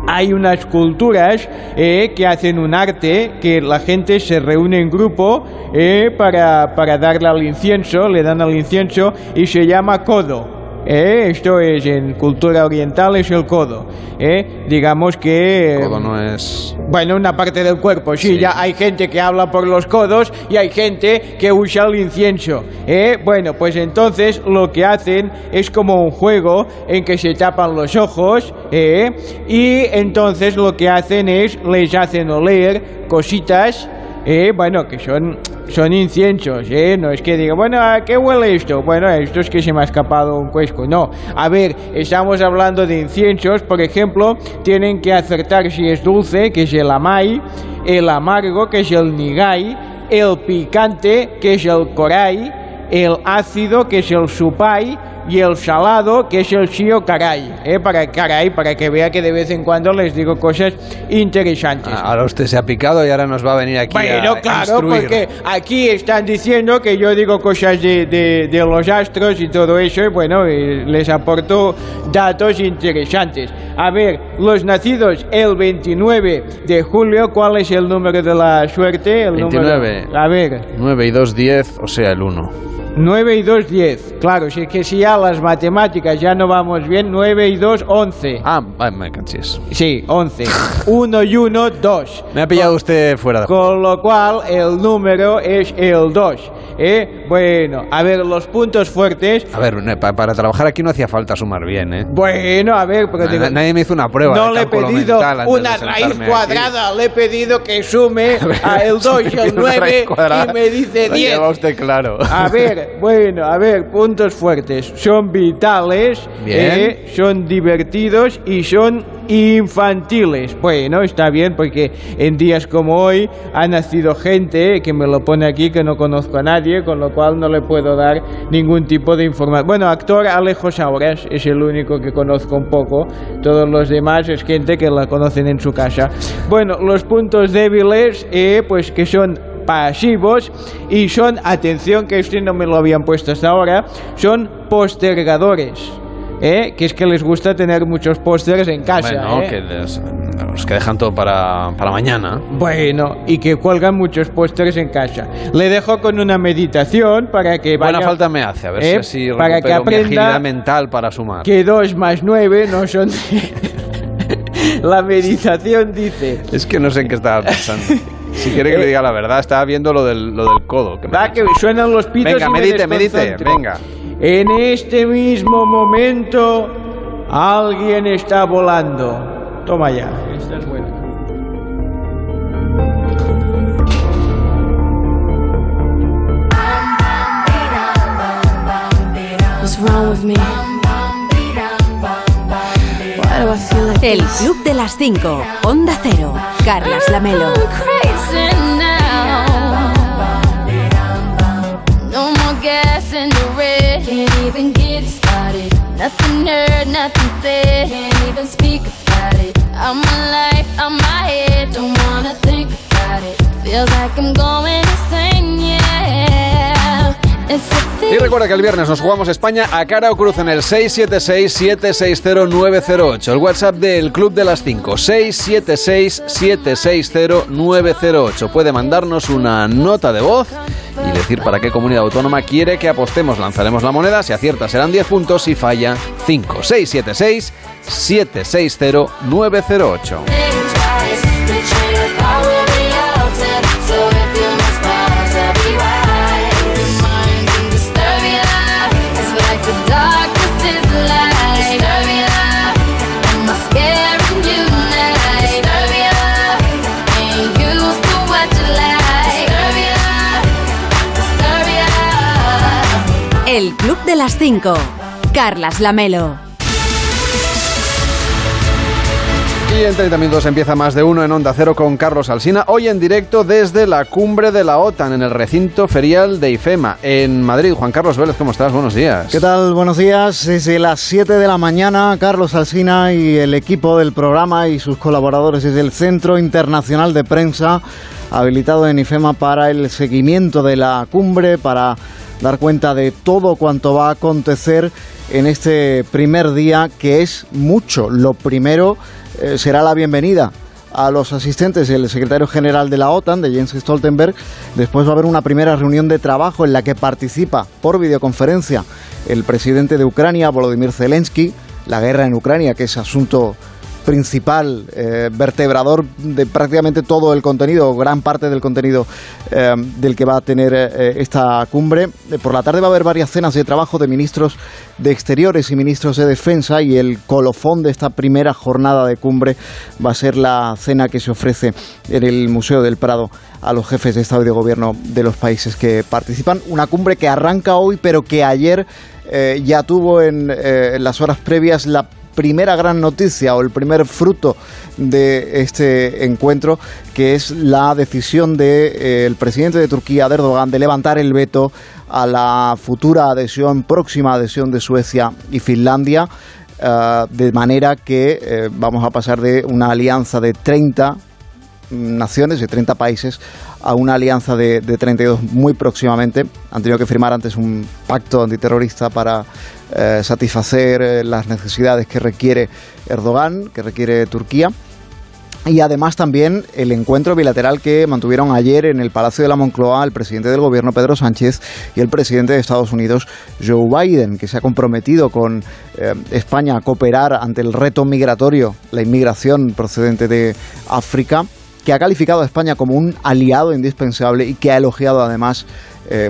hay unas culturas eh, que hacen un arte que la gente se reúne en grupo eh, para, para darle al incienso, le dan al incienso y se llama codo. Eh, esto es en cultura oriental es el codo. eh, digamos que... Codo no es... Bueno, una parte del cuerpo, sí, ya hay gente que habla por los codos y hay gente que usa el incienso. ¿eh? Bueno, pues entonces lo que hacen es como un juego en que se tapan los ojos ¿eh? y entonces lo que hacen es les hacen oler cositas. ¿Eh? bueno, que son, son inciensos, ¿eh? no es que diga, bueno, ¿a qué huele esto? Bueno, esto es que se me ha escapado un cuesco, no. A ver, estamos hablando de inciensos, por ejemplo, tienen que acertar si es dulce, que es el amai, el amargo, que es el nigai, el picante, que es el coray, el ácido, que es el supai, y el salado, que es el shio caray, ¿eh? para caray, para que vea que de vez en cuando les digo cosas interesantes. Ahora usted se ha picado y ahora nos va a venir aquí Bueno, a claro, instruir. porque aquí están diciendo que yo digo cosas de, de- de los astros y todo eso, y bueno, eh, les aporto datos interesantes. A ver, los nacidos el 29 de julio, ¿cuál es el número de la suerte? El 29. Número, a ver, 9 y 2, 10, o sea, el 1. 9 y 2, 10. Claro, si es que si ya las matemáticas ya no vamos bien, 9 y 2, 11. Ah, me canchis. Sí, 11. 1 y 1, 2. Me ha pillado usted fuera de Con lo cual, el número es el 2. ¿eh? Bueno, a ver, los puntos fuertes. A ver, ne- pa- para trabajar aquí no hacía falta sumar bien, ¿eh? Bueno, a ver, porque Na- digo, Nadie me hizo una prueba. no de le he pedido una raíz sentarme aquí. cuadrada, le he pedido que sume a el 2 y el Una raíz 9 cuadrada. y me dice Lo 10. lleva usted claro. A ver, bueno, a ver, puntos fuertes. Son vitales, eh, son divertidos y son infantiles. Bueno, está bien porque en días como hoy ha nacido gente que me lo pone aquí que no conozco a nadie, con lo cual no le puedo dar ningún tipo de información. Bueno, actor Alejo Sauras es el único que conozco un poco. Todos los demás es gente que la conocen en su casa. Bueno, los puntos débiles, eh, pues que son pasivos y son, atención que esto no me lo habían puesto hasta ahora, son postergadores. ¿eh? Que es que les gusta tener muchos pósters en casa. Bueno, ¿eh? que les- los que dejan todo para, para mañana. Bueno, y que cuelgan muchos pósters en casa. Le dejo con una meditación para que vaya... Buena falta me hace, a ver ¿eh? si Para que recupero mi agilidad aprenda mental para sumar. que 2 más 9 no son... La meditación dice... Es que no sé en qué estaba pensando. Si quiere que le diga la verdad, estaba viendo lo del, lo del codo. Que da que suenan los pitos Venga, y medite, me medite, venga. En este mismo momento, alguien está volando. Toma ya, esta es buena. El Club de las 5, Onda Cero, Carlas Lamelo. Nothing heard, nothing said, can't even speak about it. I'm alive, I'm my head, don't wanna think about it. Feels like I'm going insane, yeah. Y recuerda que el viernes nos jugamos España a cara o cruz en el 676-760-908. El WhatsApp del Club de las 5, 676-760-908. Puede mandarnos una nota de voz y decir para qué comunidad autónoma quiere que apostemos. Lanzaremos la moneda, si acierta serán 10 puntos, si falla 5. 676-760-908. Las 5. Carlas Lamelo. Y en 30 minutos empieza más de uno en Onda Cero con Carlos Alsina. Hoy en directo desde la cumbre de la OTAN en el recinto ferial de IFEMA en Madrid. Juan Carlos Vélez, ¿cómo estás? Buenos días. ¿Qué tal? Buenos días. Desde las 7 de la mañana, Carlos Alsina y el equipo del programa y sus colaboradores desde el Centro Internacional de Prensa habilitado en IFEMA para el seguimiento de la cumbre, para dar cuenta de todo cuanto va a acontecer en este primer día, que es mucho. Lo primero eh, será la bienvenida a los asistentes del secretario general de la OTAN, de Jens Stoltenberg. Después va a haber una primera reunión de trabajo en la que participa por videoconferencia el presidente de Ucrania, Volodymyr Zelensky. La guerra en Ucrania, que es asunto principal, eh, vertebrador de prácticamente todo el contenido, gran parte del contenido eh, del que va a tener eh, esta cumbre. por la tarde va a haber varias cenas de trabajo de ministros de Exteriores y ministros de Defensa y el colofón de esta primera jornada de cumbre va a ser la cena que se ofrece en el Museo del Prado a los jefes de Estado y de Gobierno de los países que participan. Una cumbre que arranca hoy, pero que ayer ya tuvo en las horas previas la primera gran noticia o el primer fruto de este encuentro, que es la decisión del de, eh, presidente de Turquía, de Erdogan, de levantar el veto a la futura adhesión, próxima adhesión de Suecia y Finlandia. Eh, de manera que eh, vamos a pasar de una alianza de 30 naciones, de 30 países, a una alianza de, de 32 muy próximamente. Han tenido que firmar antes un pacto antiterrorista para eh, satisfacer eh, las necesidades que requiere Erdogan, que requiere Turquía. Y además también el encuentro bilateral que mantuvieron ayer en el Palacio de la Moncloa el presidente del gobierno Pedro Sánchez y el presidente de Estados Unidos Joe Biden, que se ha comprometido con eh, España a cooperar ante el reto migratorio, la inmigración procedente de África que ha calificado a España como un aliado indispensable y que ha elogiado además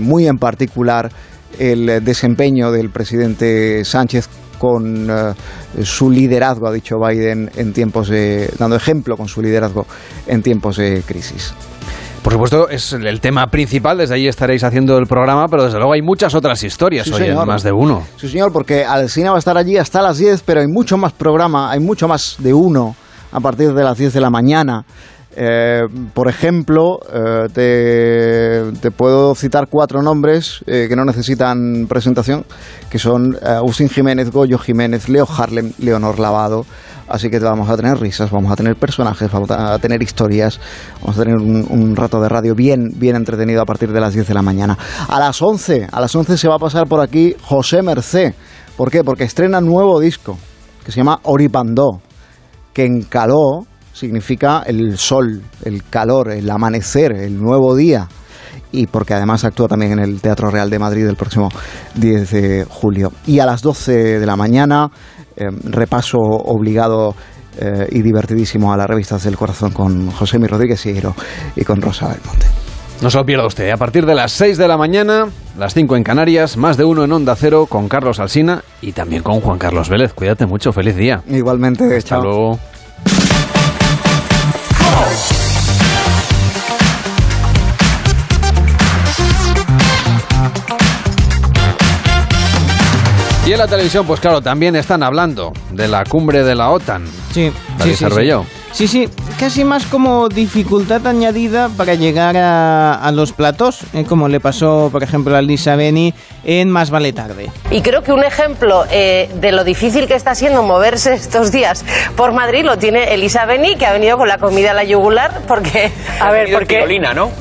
muy en particular el desempeño del presidente Sánchez con eh, su liderazgo, ha dicho Biden, en tiempos de, dando ejemplo con su liderazgo en tiempos de crisis. Por supuesto, es el tema principal, desde ahí estaréis haciendo el programa, pero desde luego hay muchas otras historias hoy, más de uno. Sí, señor, porque Alcina va a estar allí hasta las 10, pero hay mucho más programa, hay mucho más de uno a partir de las 10 de la mañana. Eh, por ejemplo, eh, te, puedo citar cuatro nombres eh, que no necesitan presentación, que son Usín Jiménez, Goyo Jiménez, Leo Harlem, Leonor Lavado. Así que vamos a tener risas, vamos a tener personajes, vamos a tener historias, vamos a tener un, rato de radio bien, bien entretenido a partir de las 10 de la mañana. A las 11, a las 11 se va a pasar por aquí José Mercé. ¿Por qué? Porque estrena un nuevo disco que se llama Oripandó, que encaló significa el sol, el calor, el amanecer, el nuevo día. Y porque además actúa también en el Teatro Real de Madrid el próximo 10 de julio. Y a las 12 de la mañana, eh, repaso obligado eh, y divertidísimo a las revistas del corazón con José Mi Rodríguez Higuero y con Rosa Belmonte. No se lo pierda usted. A partir de las 6 de la mañana, las 5 en Canarias, más de uno en Onda Cero con Carlos Alsina y también con Juan Carlos Vélez. Cuídate mucho, feliz día. Igualmente, Hasta chao. luego. Y en la televisión, pues claro, también están hablando de la cumbre de la OTAN. Sí, sí, sí. Sí, sí, casi más como dificultad añadida para llegar a, a los platos, eh, como le pasó, por ejemplo, a Lisa Beni en Más vale tarde. Y creo que un ejemplo eh, de lo difícil que está siendo moverse estos días por Madrid lo tiene Elisa Beni, que ha venido con la comida a la yugular, porque... A ver, porque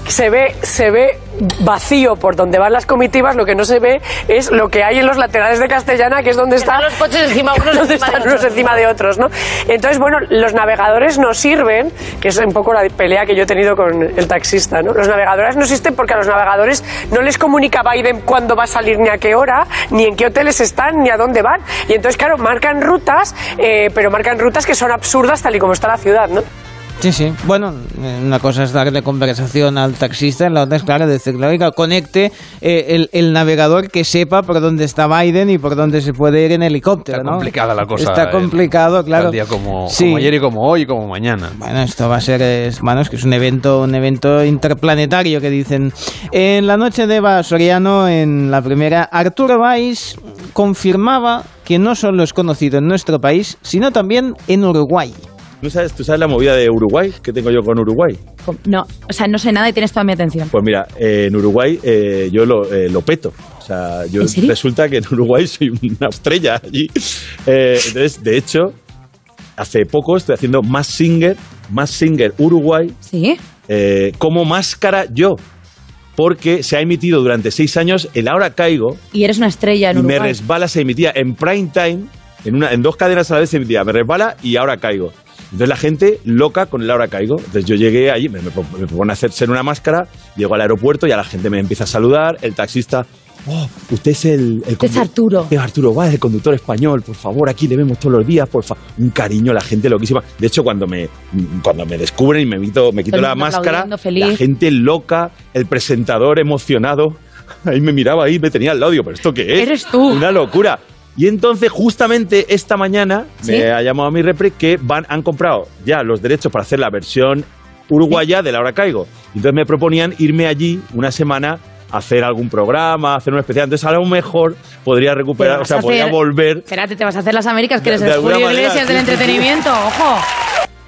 se ve, se ve vacío por donde van las comitivas, lo que no se ve es lo que hay en los laterales de Castellana, que es donde están los coches encima unos donde encima de están unos otros. encima de otros, ¿no? Entonces, bueno, los navegadores no sirven, que es un poco la pelea que yo he tenido con el taxista, ¿no? Los navegadores no existen porque a los navegadores no les comunica Biden cuándo va a salir ni a qué hora, ni en qué hoteles están, ni a dónde van. Y entonces, claro, marcan rutas, eh, pero marcan rutas que son absurdas tal y como está la ciudad, ¿no? Sí, sí. Bueno, eh, una cosa es darle conversación al taxista, la otra es, claro, decirle, oiga, conecte eh, el, el navegador que sepa por dónde está Biden y por dónde se puede ir en helicóptero, Está ¿no? complicada la cosa. Está eh, complicado, claro. Tal día como, Sí. como ayer y como hoy y como mañana. Bueno, esto va a ser, es que es un evento, un evento interplanetario que dicen. En la noche de Eva Soriano, en la primera, Arturo Valls confirmaba que no solo es conocido en nuestro país, sino también en Uruguay. ¿Tú sabes, ¿Tú sabes la movida de Uruguay que tengo yo con Uruguay? No, o sea, no sé nada y tienes toda mi atención. Pues mira, eh, en Uruguay eh, yo lo, eh, lo peto. O sea, resulta que en Uruguay soy una estrella allí. Eh, entonces, de hecho, hace poco estoy haciendo más singer, más singer Uruguay ¿Sí? como máscara yo. Porque se ha emitido durante seis años el Ahora Caigo Y eres una estrella en y me Uruguay. resbala, se emitía en prime time, en, una, en dos cadenas a la vez se emitía, me resbala y ahora caigo. Entonces la gente loca con el ahora caigo. Entonces yo llegué allí, me, me, me propone hacerse una máscara, llego al aeropuerto y a la gente me empieza a saludar, el taxista, oh, usted es el... el es Arturo. Es Arturo Valls, el conductor español, por favor, aquí le vemos todos los días, por favor. Un cariño, la gente loquísima. De hecho, cuando me, cuando me descubren y me quito, me quito la máscara, feliz. la gente loca, el presentador emocionado, ahí me miraba ahí, me tenía al lado, digo, ¿pero esto qué es? Eres tú. Una locura. Y entonces, justamente esta mañana, ¿Sí? me ha llamado a mi repre que van, han comprado ya los derechos para hacer la versión uruguaya de La Hora Caigo. Entonces me proponían irme allí una semana a hacer algún programa, a hacer un especial. Entonces, a lo mejor podría recuperar, o sea, podría volver. Espérate, te vas a hacer las Américas, que eres de el alguna Julio manera, Iglesias del sí, sí, sí. entretenimiento. ¡Ojo!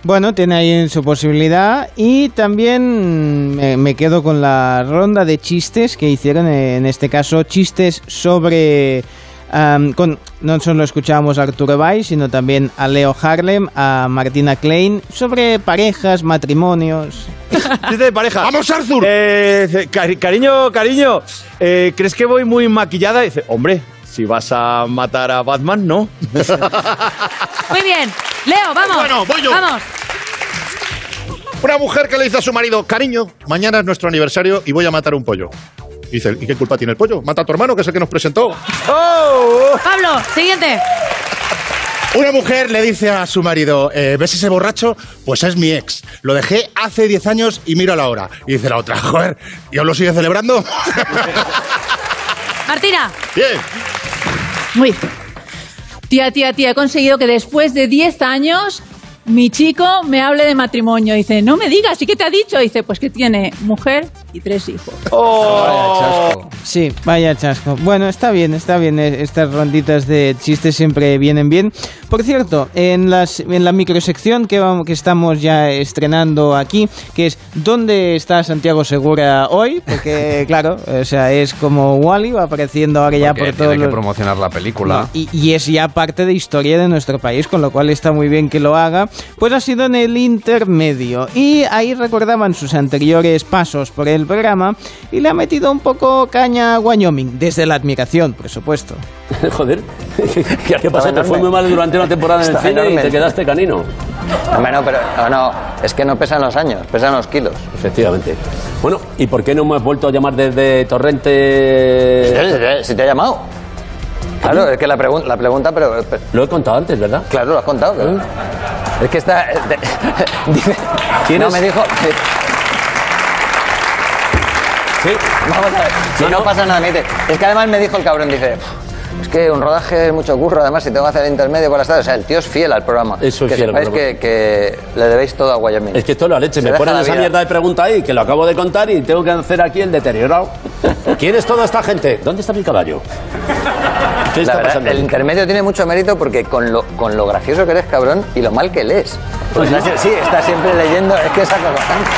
Bueno, tiene ahí su posibilidad y también me, me quedo con la ronda de chistes que hicieron, en este caso chistes sobre... con, no solo escuchábamos a Arturo Valls, sino también a Leo Harlem, a Martina Klein, sobre parejas, matrimonios. De pareja. ¡Vamos, Arthur! cariño, cariño, eh, ¿crees que voy muy maquillada? Y dice, hombre, si vas a matar a Batman, no. Muy bien. Leo, vamos. Bueno, voy yo. Vamos. Una mujer que le dice a su marido, cariño, mañana es nuestro aniversario y voy a matar un pollo. Y dice, ¿y qué culpa tiene el pollo? Mata a tu hermano, que es el que nos presentó. Pablo, siguiente. Una mujer le dice a su marido, eh, ¿ves ese borracho? Pues es mi ex. Lo dejé hace 10 años y miro a la hora. Y dice la otra, joder, ¿y aún lo sigue celebrando? Martina. Bien. Uy. Tía, tía, tía, he conseguido que después de 10 años mi chico me hable de matrimonio. Dice, no me digas, ¿y qué te ha dicho? Dice, pues que tiene mujer y tres hijos. Sí, vaya chasco. Bueno, está bien, está bien. eh, Estas ronditas de chistes siempre vienen bien. Por cierto, en, las, en la microsección que, vamos, que estamos ya estrenando aquí, que es ¿Dónde está Santiago Segura hoy? Porque, claro, o sea, es como Wally, va apareciendo ahora ya Porque por todo tiene que promocionar la película. y, y es ya parte de historia de nuestro país, con lo cual está muy bien que lo haga. Pues ha sido en el intermedio. Y ahí recordaban sus anteriores pasos por el programa y le ha metido un poco caña a Wyoming, desde la admiración, por supuesto. Joder, ¿qué, qué pasó? Te fue muy mal durante una temporada en el cine y te quedaste canino. Hombre, no, pero no, no, es que no pesan los años, pesan los kilos. Efectivamente. Bueno, ¿y por qué no me has vuelto a llamar desde Torrente? Si te ha llamado. Claro, es que la, pregun- la pregunta, pero, Lo he contado antes, ¿verdad? Claro, lo has contado. claro. Es que está. eh, de- dice. ¿Quién no, es? me dijo. Vamos a ver. Si No, no, no. pasa nada, dice. Es que además me dijo el cabrón, dice. Es que un rodaje es mucho curro, además si tengo que hacer el intermedio por las tardes. O sea, el tío es fiel al programa. Eso es que fiel al programa. que, que le debéis todo a Wyoming. Es que esto es la leche. Se Me ponen esa vida. mierda de pregunta ahí, que lo acabo de contar y tengo que hacer aquí el deteriorado. ¿Quién es toda esta gente? ¿Dónde está mi caballo? ¿Qué La está verdad, pasando? el intermedio tiene mucho mérito porque con lo, con lo gracioso que eres, cabrón, y lo mal que lees. Pues sí. sí, estás siempre leyendo, es que es acojonante.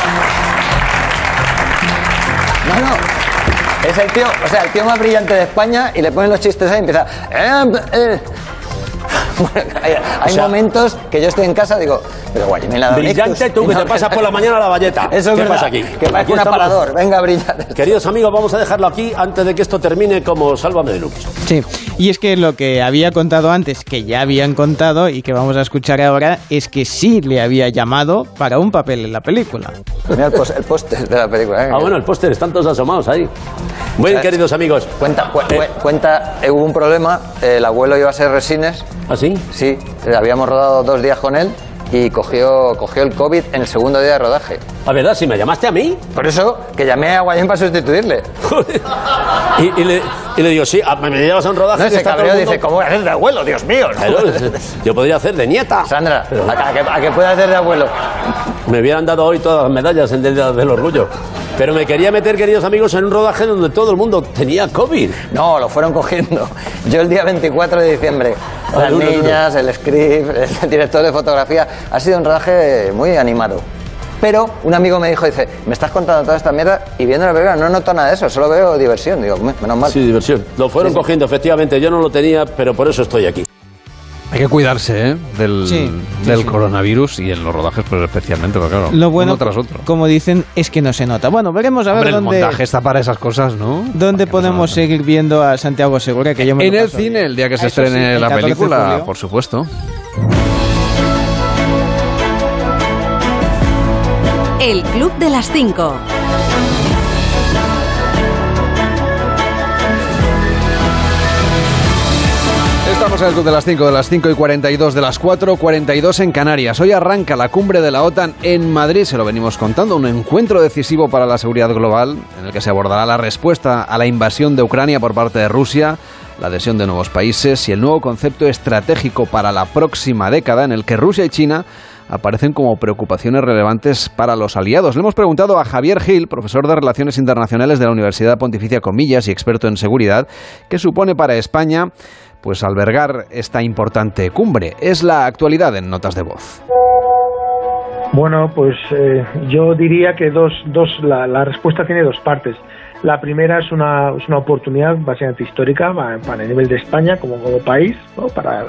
No, no. Es el tío, o sea, el tío más brillante de España y le ponen los chistes ahí y empieza. "Eh, eh". Bueno, hay hay O sea- momentos que yo estoy en casa y digo, pero guay, me la Brillante ictus". tú, que No, te pasas por la mañana a la valleta. Eso es ¿Qué verdad, pasa aquí? Que parece Aquí un aparador, venga, brillante. Queridos amigos, vamos a dejarlo aquí antes de que esto termine como Sálvame Deluxe. Sí, y es que lo que había contado antes, que ya habían contado y que vamos a escuchar ahora, es que sí le había llamado para un papel en la película. Mira el pos- el póster de la película. ¿eh? Ah, bueno, el póster, están todos asomados ahí. Muy bien, ¿Sabes? queridos amigos. Cuenta, cu- cu- cuenta, eh, hubo un problema, eh, el abuelo iba a ser Resines. ¿Ah, sí? Sí, habíamos rodado dos días con él y cogió, cogió el COVID en el segundo día de rodaje. ¿A verdad? ¿Si me llamaste a mí? Por eso, que llamé a Guayén para sustituirle. Y, y le, y le digo, sí, a- me llevas a un rodaje No, que se está todo cabreó, el mundo- dice, ¿cómo voy a hacer de abuelo? Dios mío. Claro, yo podría hacer de nieta. Sandra, ¿a, a que, a que hacer de abuelo? Me hubieran dado hoy todas las medallas en el Día del Orgullo. Pero me quería meter, queridos amigos, en un rodaje donde todo el mundo tenía COVID. No, lo fueron cogiendo. Yo el día 24 de diciembre, las niñas, el script, el director de fotografía, ha sido un rodaje muy animado. Pero un amigo me dijo, dice, me estás contando toda esta mierda y viendo la película no noto nada de eso, solo veo diversión. Digo, "Me- menos mal. Sí, diversión. Lo fueron Sí, sí. cogiendo, efectivamente. Yo no lo tenía, pero por eso estoy aquí. Hay que cuidarse ¿eh? del, Sí, sí, del sí. coronavirus y en los rodajes pues especialmente, porque claro, Lo bueno, uno tras otro. como dicen, es que no se nota. Bueno, veremos a ver Hombre, el dónde, montaje está para esas cosas, ¿no? dónde podemos seguir viendo a Santiago Segura, que yo me En el cine, bien. el día que se sí, estrene la 14 de película, por supuesto. El Club de las 5. El Club de las 5, de las 5 y 42, de las 4, 42 en Canarias. Hoy arranca la cumbre de la OTAN en Madrid, se lo venimos contando, un encuentro decisivo para la seguridad global, en el que se abordará la respuesta a la invasión de Ucrania por parte de Rusia, la adhesión de nuevos países y el nuevo concepto estratégico para la próxima década, en el que Rusia y China aparecen como preocupaciones relevantes para los aliados. Le hemos preguntado a Javier Gil, profesor de Relaciones Internacionales de la Universidad Pontificia Comillas y experto en seguridad, qué supone para España pues albergar esta importante cumbre. Es la actualidad en notas de voz. Bueno, pues eh, yo diría que dos, dos la, respuesta tiene dos partes. La primera es una, una oportunidad básicamente histórica para el nivel de España como, como país, ¿no? para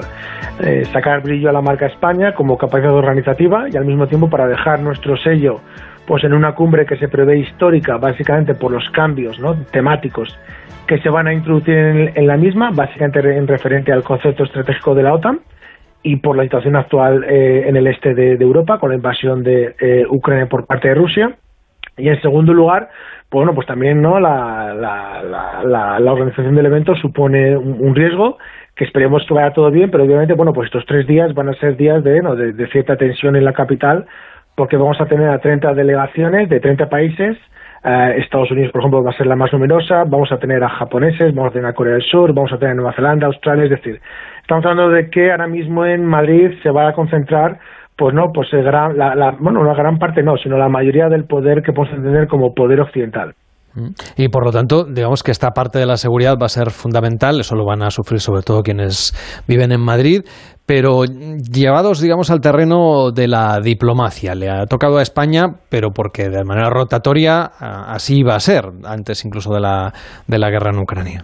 eh, sacar brillo a la marca España como capacidad organizativa y al mismo tiempo para dejar nuestro sello pues en una cumbre que se prevé histórica básicamente por los cambios ¿no? temáticos que se van a introducir en, la misma, básicamente en referente al concepto estratégico de la OTAN y por la situación actual eh, en el este de, Europa con la invasión de eh, Ucrania por parte de Rusia. Y en segundo lugar, bueno, pues también no la, la, la, organización del evento supone un, riesgo que esperemos que vaya todo bien, pero obviamente, bueno, pues estos tres días van a ser días de, ¿no? de cierta tensión en la capital porque vamos a tener a 30 delegaciones de 30 países Uh, Estados Unidos, por ejemplo, va a ser la más numerosa, vamos a tener a japoneses, vamos a tener a Corea del Sur, vamos a tener a Nueva Zelanda, Australia, es decir, estamos hablando de que ahora mismo en Madrid se va a concentrar, pues no, pues el gran, la, la, bueno, una gran parte no, sino la mayoría del poder que podemos entender como poder occidental. Y por lo tanto, digamos que esta parte de la seguridad va a ser fundamental, eso lo van a sufrir sobre todo quienes viven en Madrid, pero llevados, digamos, al terreno de la diplomacia. Le ha tocado a España, pero porque de manera rotatoria así iba a ser, antes incluso de la, de la guerra en Ucrania.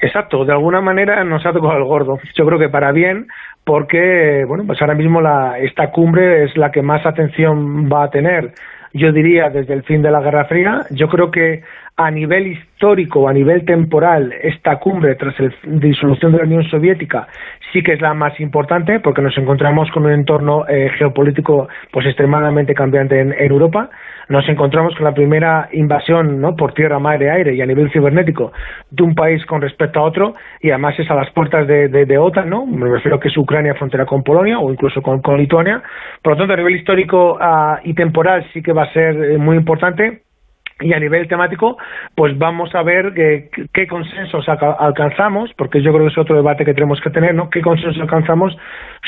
Exacto, de alguna manera nos ha tocado el gordo. Yo creo que para bien, porque, bueno, pues ahora mismo la, esta cumbre es la que más atención va a tener yo diría desde el fin de la Guerra Fría. Yo creo que a nivel histórico, a nivel temporal, esta cumbre tras la disolución de la Unión Soviética sí que es la más importante porque nos encontramos con un entorno eh, geopolítico pues extremadamente cambiante en, Europa. Nos encontramos con la primera invasión ¿no? por tierra, mar y aire y a nivel cibernético de un país con respecto a otro y además es a las puertas de, de, OTAN, ¿no? Me refiero que es Ucrania frontera con Polonia o incluso con, Lituania. Por lo tanto, a nivel histórico ah, y temporal sí que va a ser eh, muy importante y a nivel temático, pues vamos a ver qué consensos alcanzamos, porque yo creo que es otro debate que tenemos que tener, ¿no? ¿Qué consensos alcanzamos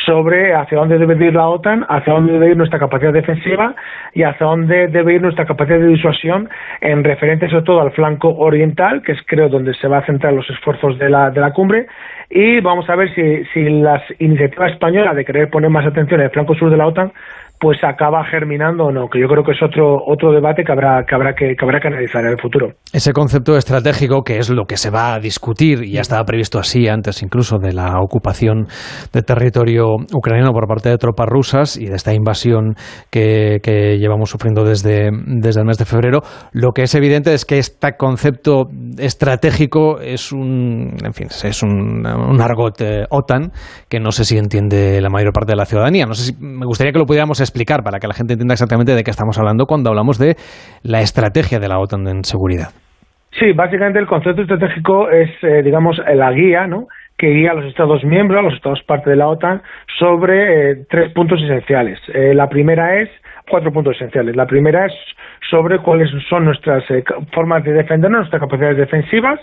sobre hacia dónde debe ir la OTAN, hacia dónde debe ir nuestra capacidad defensiva y hacia dónde debe ir nuestra capacidad de disuasión en referente sobre todo al flanco oriental, que es creo donde se va a centrar los esfuerzos de la, de la cumbre, y vamos a ver si, si las iniciativas españolas de querer poner más atención en el flanco sur de la OTAN pues acaba germinando o no, que yo creo que es otro otro debate que habrá que habrá que, habrá que analizar en el futuro. Ese concepto estratégico que es lo que se va a discutir y ya estaba previsto así antes incluso de la ocupación de territorio ucraniano por parte de tropas rusas y de esta invasión que, llevamos sufriendo desde, desde el mes de febrero, lo que es evidente es que este concepto estratégico es un en fin, es un, argot eh, OTAN que no sé si entiende la mayor parte de la ciudadanía. No sé me gustaría que lo pudiéramos explicar para que la gente entienda exactamente de qué estamos hablando cuando hablamos de la estrategia de la OTAN en seguridad. Sí, básicamente el concepto estratégico es, eh, digamos, la guía, ¿no? que guía a los Estados miembros, a los Estados parte de la OTAN, sobre eh, tres puntos esenciales. Eh, la primera es, cuatro puntos esenciales. La primera es sobre cuáles son nuestras formas de defendernos, nuestras capacidades defensivas,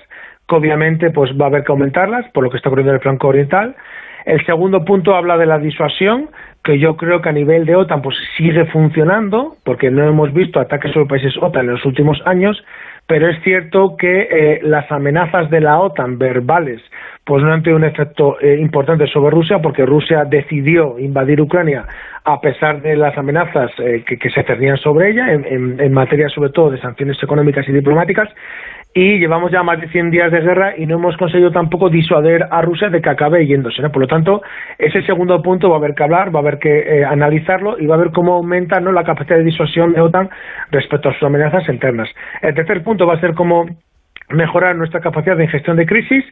que obviamente pues va a haber que aumentarlas por lo que está ocurriendo en el flanco oriental. El segundo punto habla de la disuasión, que yo creo que a nivel de OTAN pues sigue funcionando, porque no hemos visto ataques sobre países OTAN en los últimos años, pero es cierto que eh, las amenazas de la OTAN verbales pues no han tenido un efecto eh, importante sobre Rusia porque Rusia decidió invadir Ucrania a pesar de las amenazas eh, que, se cernían sobre ella en, en, materia sobre todo de sanciones económicas y diplomáticas y llevamos ya más de 100 días de guerra y no hemos conseguido tampoco disuader a Rusia de que acabe yéndose. Por lo tanto, ese segundo punto va a haber que hablar, va a haber que eh, analizarlo y va a ver cómo aumenta ¿no? la capacidad de disuasión de OTAN respecto a sus amenazas internas. El tercer punto va a ser cómo mejorar nuestra capacidad de gestión de crisis,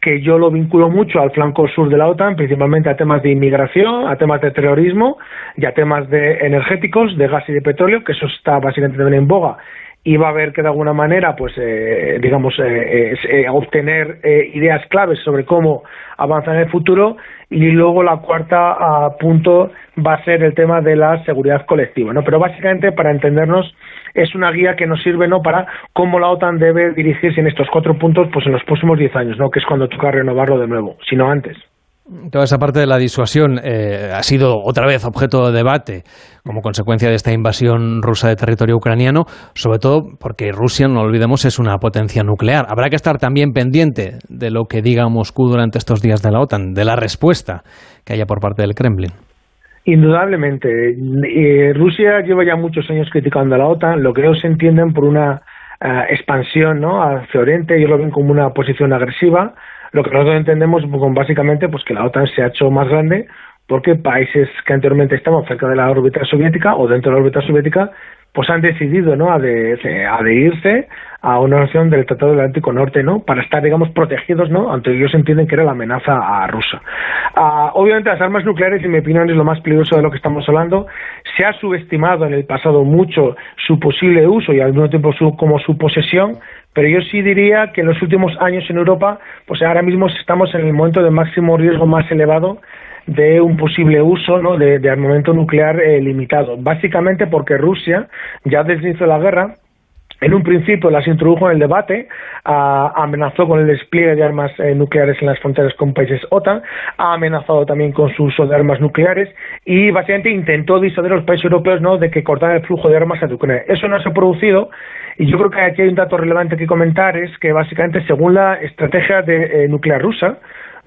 que yo lo vinculo mucho al flanco sur de la OTAN, principalmente a temas de inmigración, a temas de terrorismo y a temas de energéticos, de gas y de petróleo, que eso está básicamente también en boga va a haber que de alguna manera, pues, eh, digamos, eh, eh, obtener ideas claves sobre cómo avanzar en el futuro. Y luego la cuarta ah, punto va a ser el tema de la seguridad colectiva, ¿no? Pero básicamente, para entendernos, es una guía que nos sirve, ¿no? Para cómo la OTAN debe dirigirse en estos cuatro puntos, pues, en los próximos diez años, ¿no? Que es cuando toca renovarlo de nuevo, sino antes. Toda esa parte de la disuasión eh, ha sido otra vez objeto de debate como consecuencia de esta invasión rusa de territorio ucraniano, sobre todo porque Rusia, no olvidemos, es una potencia nuclear. Habrá que estar también pendiente de lo que diga Moscú durante estos días de la OTAN, de la respuesta que haya por parte del Kremlin. Indudablemente. Eh, Rusia lleva ya muchos años criticando a la OTAN, lo que ellos entienden por una eh, expansión hacia Oriente, ellos lo ven como una posición agresiva lo que nosotros entendemos básicamente pues que la OTAN se ha hecho más grande porque países que anteriormente estaban cerca de la órbita soviética o dentro de la órbita soviética pues han decidido no adherirse a una nación del Tratado Atlántico Norte no para estar digamos protegidos no aunque ellos entienden que era la amenaza a rusa ah, obviamente las armas nucleares en mi opinión es lo más peligroso de lo que estamos hablando. Se ha subestimado en el pasado mucho su posible uso y al mismo tiempo su, como su posesión pero yo sí diría que en los últimos años en Europa, pues ahora mismo estamos en el momento de máximo riesgo más elevado de un posible uso ¿no? de, armamento nuclear eh, limitado. Básicamente porque Rusia, ya desde el inicio de la guerra, en un principio las introdujo en el debate, amenazó con el despliegue de armas eh, nucleares en las fronteras con países OTAN, ha amenazado también con su uso de armas nucleares y básicamente intentó disuadir a los países europeos ¿no? de que cortaran el flujo de armas a Ucrania. Eso no se ha producido y yo creo que aquí hay un dato relevante que comentar, es que básicamente según la estrategia de, eh, nuclear rusa,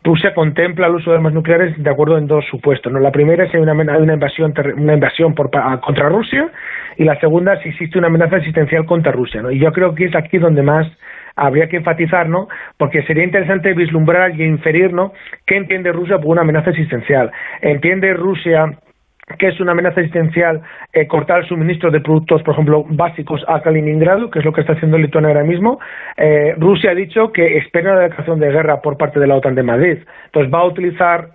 Rusia contempla el uso de armas nucleares de acuerdo en dos supuestos. ¿no? La primera es si hay una, una invasión, una invasión por, contra Rusia y la segunda si existe una amenaza existencial contra Rusia. ¿no? Y yo creo que es aquí donde más habría que enfatizar, ¿no? Porque sería interesante vislumbrar y inferir, ¿no? ¿Qué entiende Rusia por una amenaza existencial? ¿Entiende Rusia que es una amenaza existencial eh, cortar el suministro de productos, por ejemplo, básicos a Kaliningrado, que es lo que está haciendo Lituania ahora mismo. Eh, Rusia ha dicho que espera una declaración de guerra por parte de la OTAN de Madrid. Entonces, ¿va a utilizar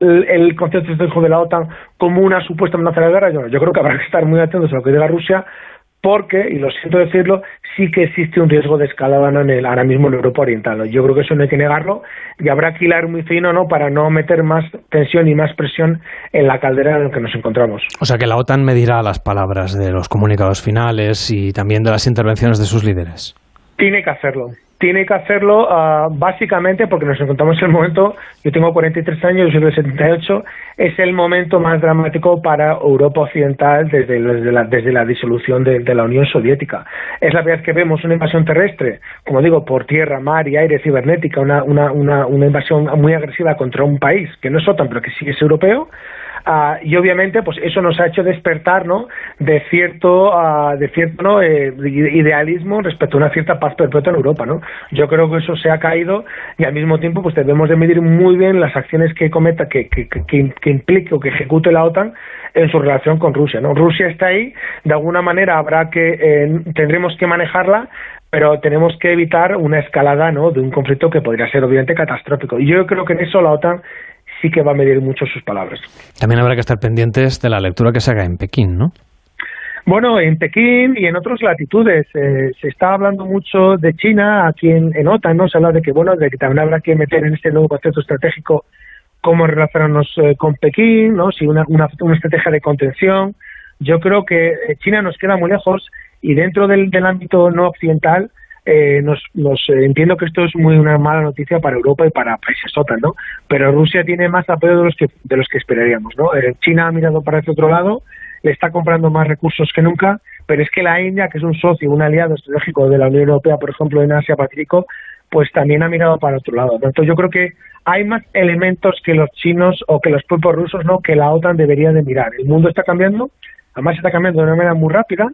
el, el concepto de la OTAN como una supuesta amenaza de guerra? Yo, yo creo que habrá que estar muy atentos a lo que diga Rusia, porque, y lo siento decirlo, sí que existe un riesgo de escalada en el, ahora mismo en Europa Oriental. Yo creo que eso no hay que negarlo y habrá que hilar muy fino ¿no? para no meter más tensión y más presión en la caldera en la que nos encontramos. O sea que la OTAN medirá las palabras de los comunicados finales y también de las intervenciones de sus líderes. Tiene que hacerlo tiene que hacerlo uh, básicamente porque nos encontramos en el momento, yo tengo 43 años, yo soy del 78, es el momento más dramático para Europa Occidental desde, desde, la, desde la, disolución de, la Unión Soviética. Es la vez que vemos una invasión terrestre, como digo, por tierra, mar y aire cibernética, una, una, una, una invasión muy agresiva contra un país que no es OTAN, pero que sí es europeo, Uh, y obviamente pues eso nos ha hecho despertar ¿no? de cierto uh, de cierto ¿no? eh, idealismo respecto a una cierta paz perpetua en Europa ¿no? yo creo que eso se ha caído y al mismo tiempo pues debemos de medir muy bien las acciones que cometa que, que, que, que implique o que ejecute la OTAN en su relación con Rusia ¿no? Rusia está ahí de alguna manera habrá que eh, tendremos que manejarla pero tenemos que evitar una escalada ¿no? de un conflicto que podría ser obviamente catastrófico y yo creo que en eso la OTAN sí que va a medir mucho sus palabras. También habrá que estar pendientes de la lectura que se haga en Pekín, ¿no? Bueno, en Pekín y en otras latitudes eh, se está hablando mucho de China, aquí en, en, OTAN, ¿no? Se habla de que, bueno, de que también habrá que meter en este nuevo concepto estratégico cómo relacionarnos eh, con Pekín, ¿no? Si una, una, una, estrategia de contención. Yo creo que eh, China nos queda muy lejos y dentro del, del ámbito no occidental eh, nos, nos eh, entiendo que esto es muy una mala noticia para Europa y para países OTAN, ¿no? Pero Rusia tiene más apoyo de los que de los que esperaríamos, ¿no? Eh, China ha mirado para ese otro lado, le está comprando más recursos que nunca, pero es que la India, que es un socio, un aliado estratégico de la Unión Europea, por ejemplo, en Asia Pacífico, pues también ha mirado para otro lado. Entonces yo creo que hay más elementos que los chinos o que los propios rusos, ¿no? Que la OTAN debería de mirar. El mundo está cambiando, además está cambiando de una manera muy rápida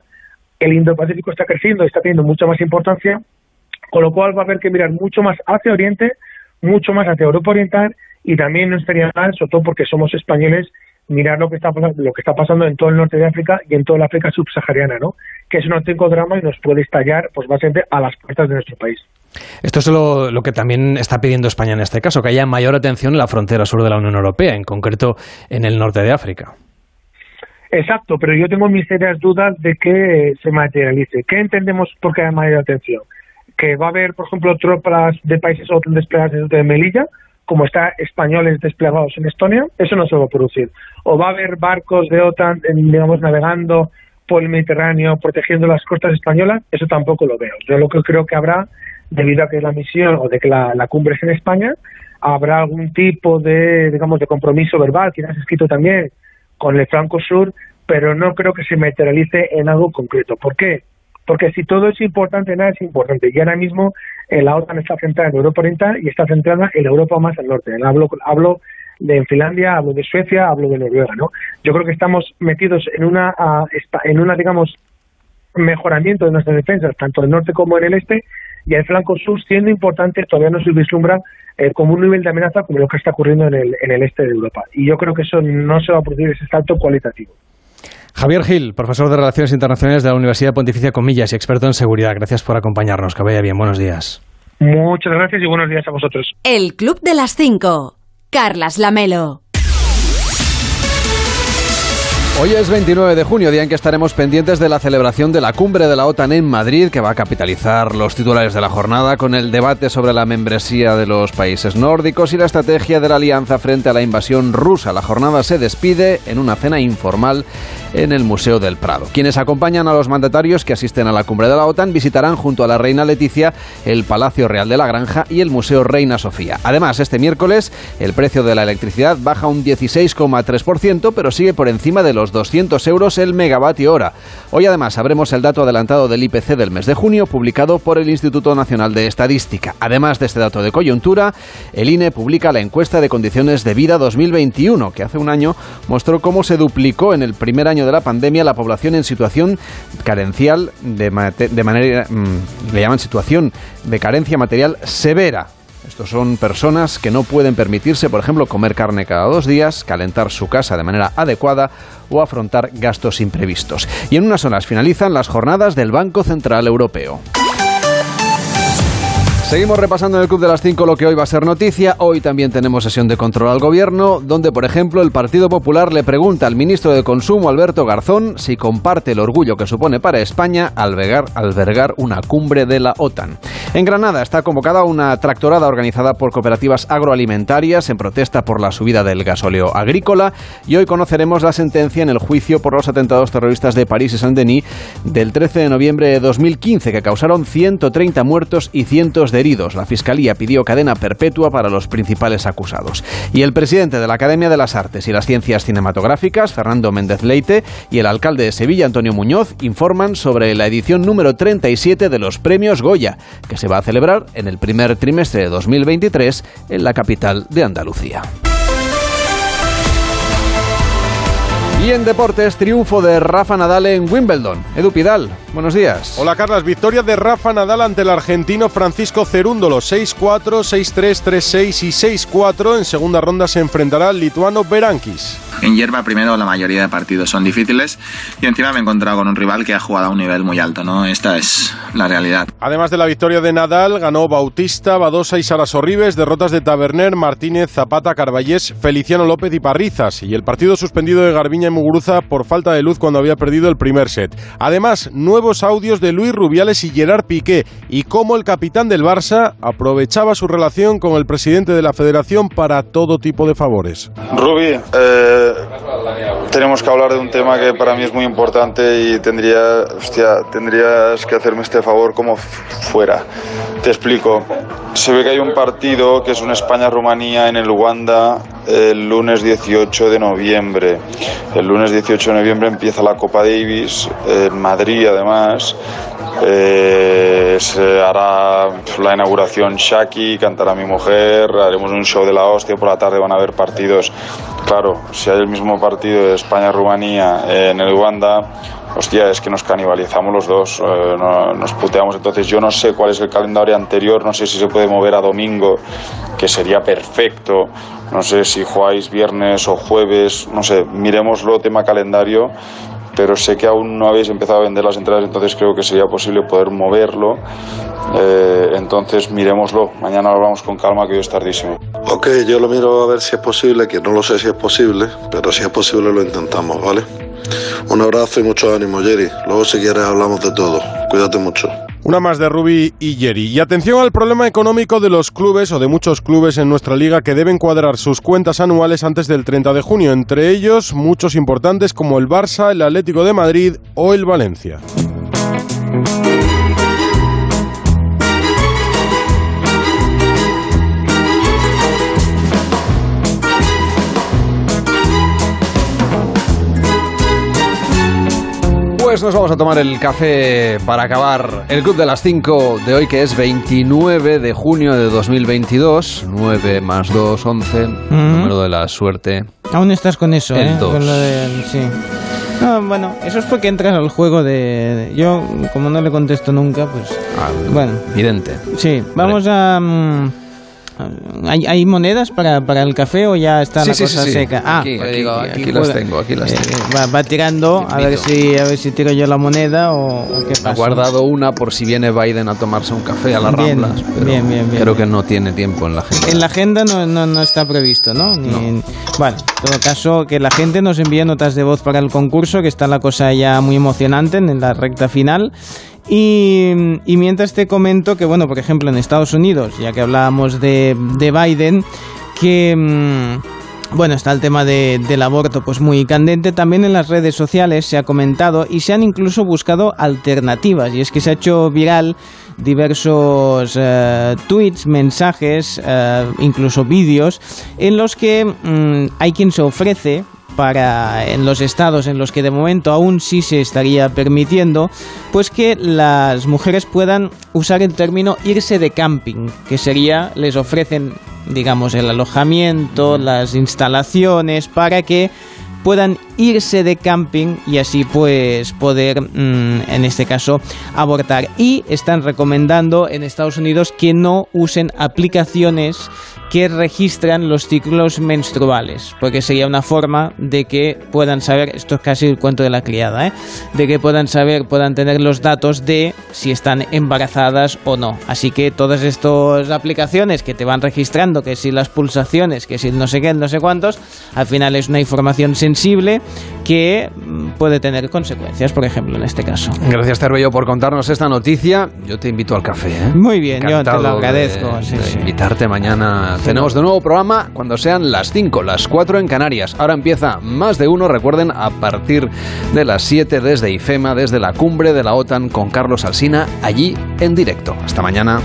el Indo-Pacífico está creciendo y está teniendo mucha más importancia, con lo cual va a haber que mirar mucho más hacia Oriente, mucho más hacia Europa Oriental y también no estaría mal, sobre todo porque somos españoles, mirar lo que está lo que está pasando en todo el norte de África y en toda la África subsahariana, ¿no? Que es un auténtico drama y nos puede estallar, pues básicamente a las puertas de nuestro país. Esto es lo, lo, que también está pidiendo España en este caso, que haya mayor atención en la frontera sur de la Unión Europea, en concreto en el norte de África. Exacto, pero yo tengo mis serias dudas de que se materialice. ¿Qué entendemos por que hay mayor atención? Que va a haber, por ejemplo, tropas de países OTAN desplegadas de Melilla, como está españoles desplegados en Estonia, eso no se va a producir. O va a haber barcos de OTAN, digamos, navegando por el Mediterráneo, protegiendo las costas españolas, eso tampoco lo veo. Yo lo que creo que habrá, debido a que la misión o de que la, cumbre es en España, habrá algún tipo de, digamos, de compromiso verbal, quizás escrito también, con el flanco sur, pero no creo que se materialice en algo concreto. ¿Por qué? Porque si todo es importante, nada es importante. Y ahora mismo eh, la OTAN está centrada en Europa Oriental y está centrada en Europa más al norte. Hablo, hablo de Finlandia, hablo de Suecia, hablo de Noruega, ¿no? Yo creo que estamos metidos en una, uh, en una, digamos, mejoramiento de nuestras defensas, tanto en el norte como en el este, y el flanco sur, siendo importante, todavía no se vislumbra eh, como un nivel de amenaza como lo que está ocurriendo en el, en el este de Europa. Y yo creo que eso no se va a producir ese salto cualitativo. Javier Gil, profesor de Relaciones Internacionales de la Universidad Pontificia Comillas y experto en seguridad. Gracias por acompañarnos. Que vaya bien. Buenos días. Muchas gracias y buenos días a vosotros. El Club de las Cinco. Carlas Lamelo. Hoy es 29 de junio, día en que estaremos pendientes de la celebración de la cumbre de la OTAN en Madrid, que va a capitalizar los titulares de la jornada con el debate sobre la membresía de los países nórdicos y la estrategia de la alianza frente a la invasión rusa. La jornada se despide en una cena informal en el Museo del Prado. Quienes acompañan a los mandatarios que asisten a la cumbre de la OTAN visitarán junto a la reina Leticia el Palacio Real de la Granja y el Museo Reina Sofía. Además, este miércoles el precio de la electricidad baja un 16,3%, pero sigue por encima de los 200 euros el megavatio hora. Hoy además sabremos el dato adelantado del IPC del mes de junio publicado por el Instituto Nacional de Estadística. Además de este dato de coyuntura, el INE publica la encuesta de condiciones de vida 2021, que hace un año mostró cómo se duplicó en el primer año de la pandemia la población en situación carencial de, de manera, mmm, le llaman situación de carencia material severa Estos son personas que no pueden permitirse, por ejemplo, comer carne cada dos días, calentar su casa de manera adecuada o afrontar gastos imprevistos. Y en unas horas finalizan las jornadas del Banco Central Europeo. Seguimos repasando en el Club de las 5 lo que hoy va a ser noticia. Hoy también tenemos sesión de control al gobierno, donde, por ejemplo, el Partido Popular le pregunta al ministro de Consumo, Alberto Garzón, si comparte el orgullo que supone para España albergar, albergar una cumbre de la OTAN. En Granada está convocada una tractorada organizada por cooperativas agroalimentarias en protesta por la subida del gasóleo agrícola y hoy conoceremos la sentencia en el juicio por los atentados terroristas de París y Saint-Denis del 13 de noviembre de 2015 que causaron 130 muertos y cientos de heridos. La Fiscalía pidió cadena perpetua para los principales acusados. Y el presidente de la Academia de las Artes y las Ciencias Cinematográficas, Fernando Méndez Leite, y el alcalde de Sevilla, Antonio Muñoz, informan sobre la edición número 37 de los Premios Goya, que se va a celebrar en el primer trimestre de 2023 en la capital de Andalucía. Y en deportes, triunfo de Rafa Nadal en Wimbledon. Edu Pidal, buenos días. Hola Carlas, victoria de Rafa Nadal ante el argentino Francisco Cerúndolo, 6-4, 6-3, 3-6 y 6-4. En segunda ronda se enfrentará al lituano Berankis. En hierba, primero, la mayoría de partidos son difíciles y encima me he encontrado con un rival que ha jugado a un nivel muy alto, ¿no? Esta es la realidad. Además de la victoria de Nadal, ganó Bautista, Badosa y Sara Sorribes, derrotas de Taberner, Martínez, Zapata, Carballés, Feliciano López y Parrizas, y el partido suspendido de Garbiña y Muguruza por falta de luz cuando había perdido el primer set. Además, nuevos audios de Luis Rubiales y Gerard Piqué, y cómo el capitán del Barça aprovechaba su relación con el presidente de la federación para todo tipo de favores. Rubi, eh, tenemos que hablar de un tema que para mí es muy importante y tendría, hostia, tendrías que hacerme este favor como fuera. Te explico. Se ve que hay un partido que es un España-Rumanía en el Uganda el lunes 18 de noviembre. El lunes 18 de noviembre empieza la Copa Davis en Madrid además. Eh, se hará la inauguración Shaki, cantará mi mujer, haremos un show de la hostia, por la tarde van a haber partidos. Claro, si hay el mismo partido de España-Rumanía en el Uganda, hostia, es que nos canibalizamos los dos, eh, no- nos puteamos. Entonces yo no sé cuál es el calendario anterior, no sé si se puede mover a domingo, que sería perfecto. No sé si jugáis viernes o jueves, no sé, miremoslo, tema calendario. Pero sé que aún no habéis empezado a vender las entradas, entonces creo que sería posible poder moverlo. Eh, entonces miremoslo. Mañana lo hablamos con calma, que hoy es tardísimo. Ok, yo lo miro a ver si es posible, que no lo sé si es posible, pero si es posible lo intentamos, ¿vale? Un abrazo y mucho ánimo, Jerry. Luego si quieres hablamos de todo. Cuídate mucho. Una más de Rubi y Jerry. Y atención al problema económico de los clubes o de muchos clubes en nuestra liga que deben cuadrar sus cuentas anuales antes del 30 de junio. Entre ellos, muchos importantes como el Barça, el Atlético de Madrid o el Valencia. Pues nos vamos a tomar el café para acabar el Club de las 5 de hoy, que es 29 de junio de 2022. 9 más 2, 11. Número de la suerte. Aún estás con eso, El ¿eh? dos. Con lo del- sí. No, bueno, eso es porque entras al juego de... Yo, como no le contesto nunca, pues... bueno. Vidente. Sí, vamos a... mm, ¿Hay, hay monedas para, para el café o ya está Sí, la sí, cosa sí, sí. seca? Ah, Aquí, pues aquí, digo, aquí las puedo- tengo, aquí las eh, tengo. Va, va tirando a ver, si, a ver si tiro yo la moneda o, o qué pasa. Ha guardado una por si viene Biden a tomarse un café a las Bien, Ramblas. Pero bien, bien, bien, Creo que no tiene tiempo en la agenda. En la agenda no, no, no está previsto, ¿no? Ni- Bueno, en todo caso, que la gente nos envíe notas de voz para el concurso, que está la cosa ya muy emocionante en la recta final. Y, y mientras te comento que, bueno, por ejemplo, en Estados Unidos, ya que hablábamos de, de Biden, que... mm, bueno, está el tema de- del aborto pues muy candente. También en las redes sociales se ha comentado y se han incluso buscado alternativas. Y es que se ha hecho viral diversos eh, tweets, mensajes, eh, incluso vídeos, en los que mm, hay quien se ofrece para en los estados en los que de momento aún sí se estaría permitiendo, pues que las mujeres puedan usar el término irse de camping, que sería les ofrecen digamos el alojamiento, las instalaciones para que puedan irse de camping y así pues poder, mm, en este caso, abortar. Y están recomendando en Estados Unidos que no usen aplicaciones que registran los ciclos menstruales, porque sería una forma de que puedan saber, esto es casi el cuento de la criada, ¿eh? de que puedan saber, puedan tener los datos de si están embarazadas o no. Así que todas estas aplicaciones que te van registrando, que si las pulsaciones, que si no sé qué, no sé cuántos, al final es una información sensible que mm, puede tener consecuencias, por ejemplo, en este caso. Gracias, Terbello, por contarnos esta noticia. Yo te invito al café. ¿eh? Muy bien, yo te lo de- agradezco. sí, de sí. invitarte mañana. Tenemos de nuevo programa cuando sean las 5, las 4 en Canarias. Ahora empieza más de uno, recuerden, a partir de las 7 desde IFEMA, desde la cumbre de la OTAN con Carlos Alsina, allí en directo. Hasta mañana.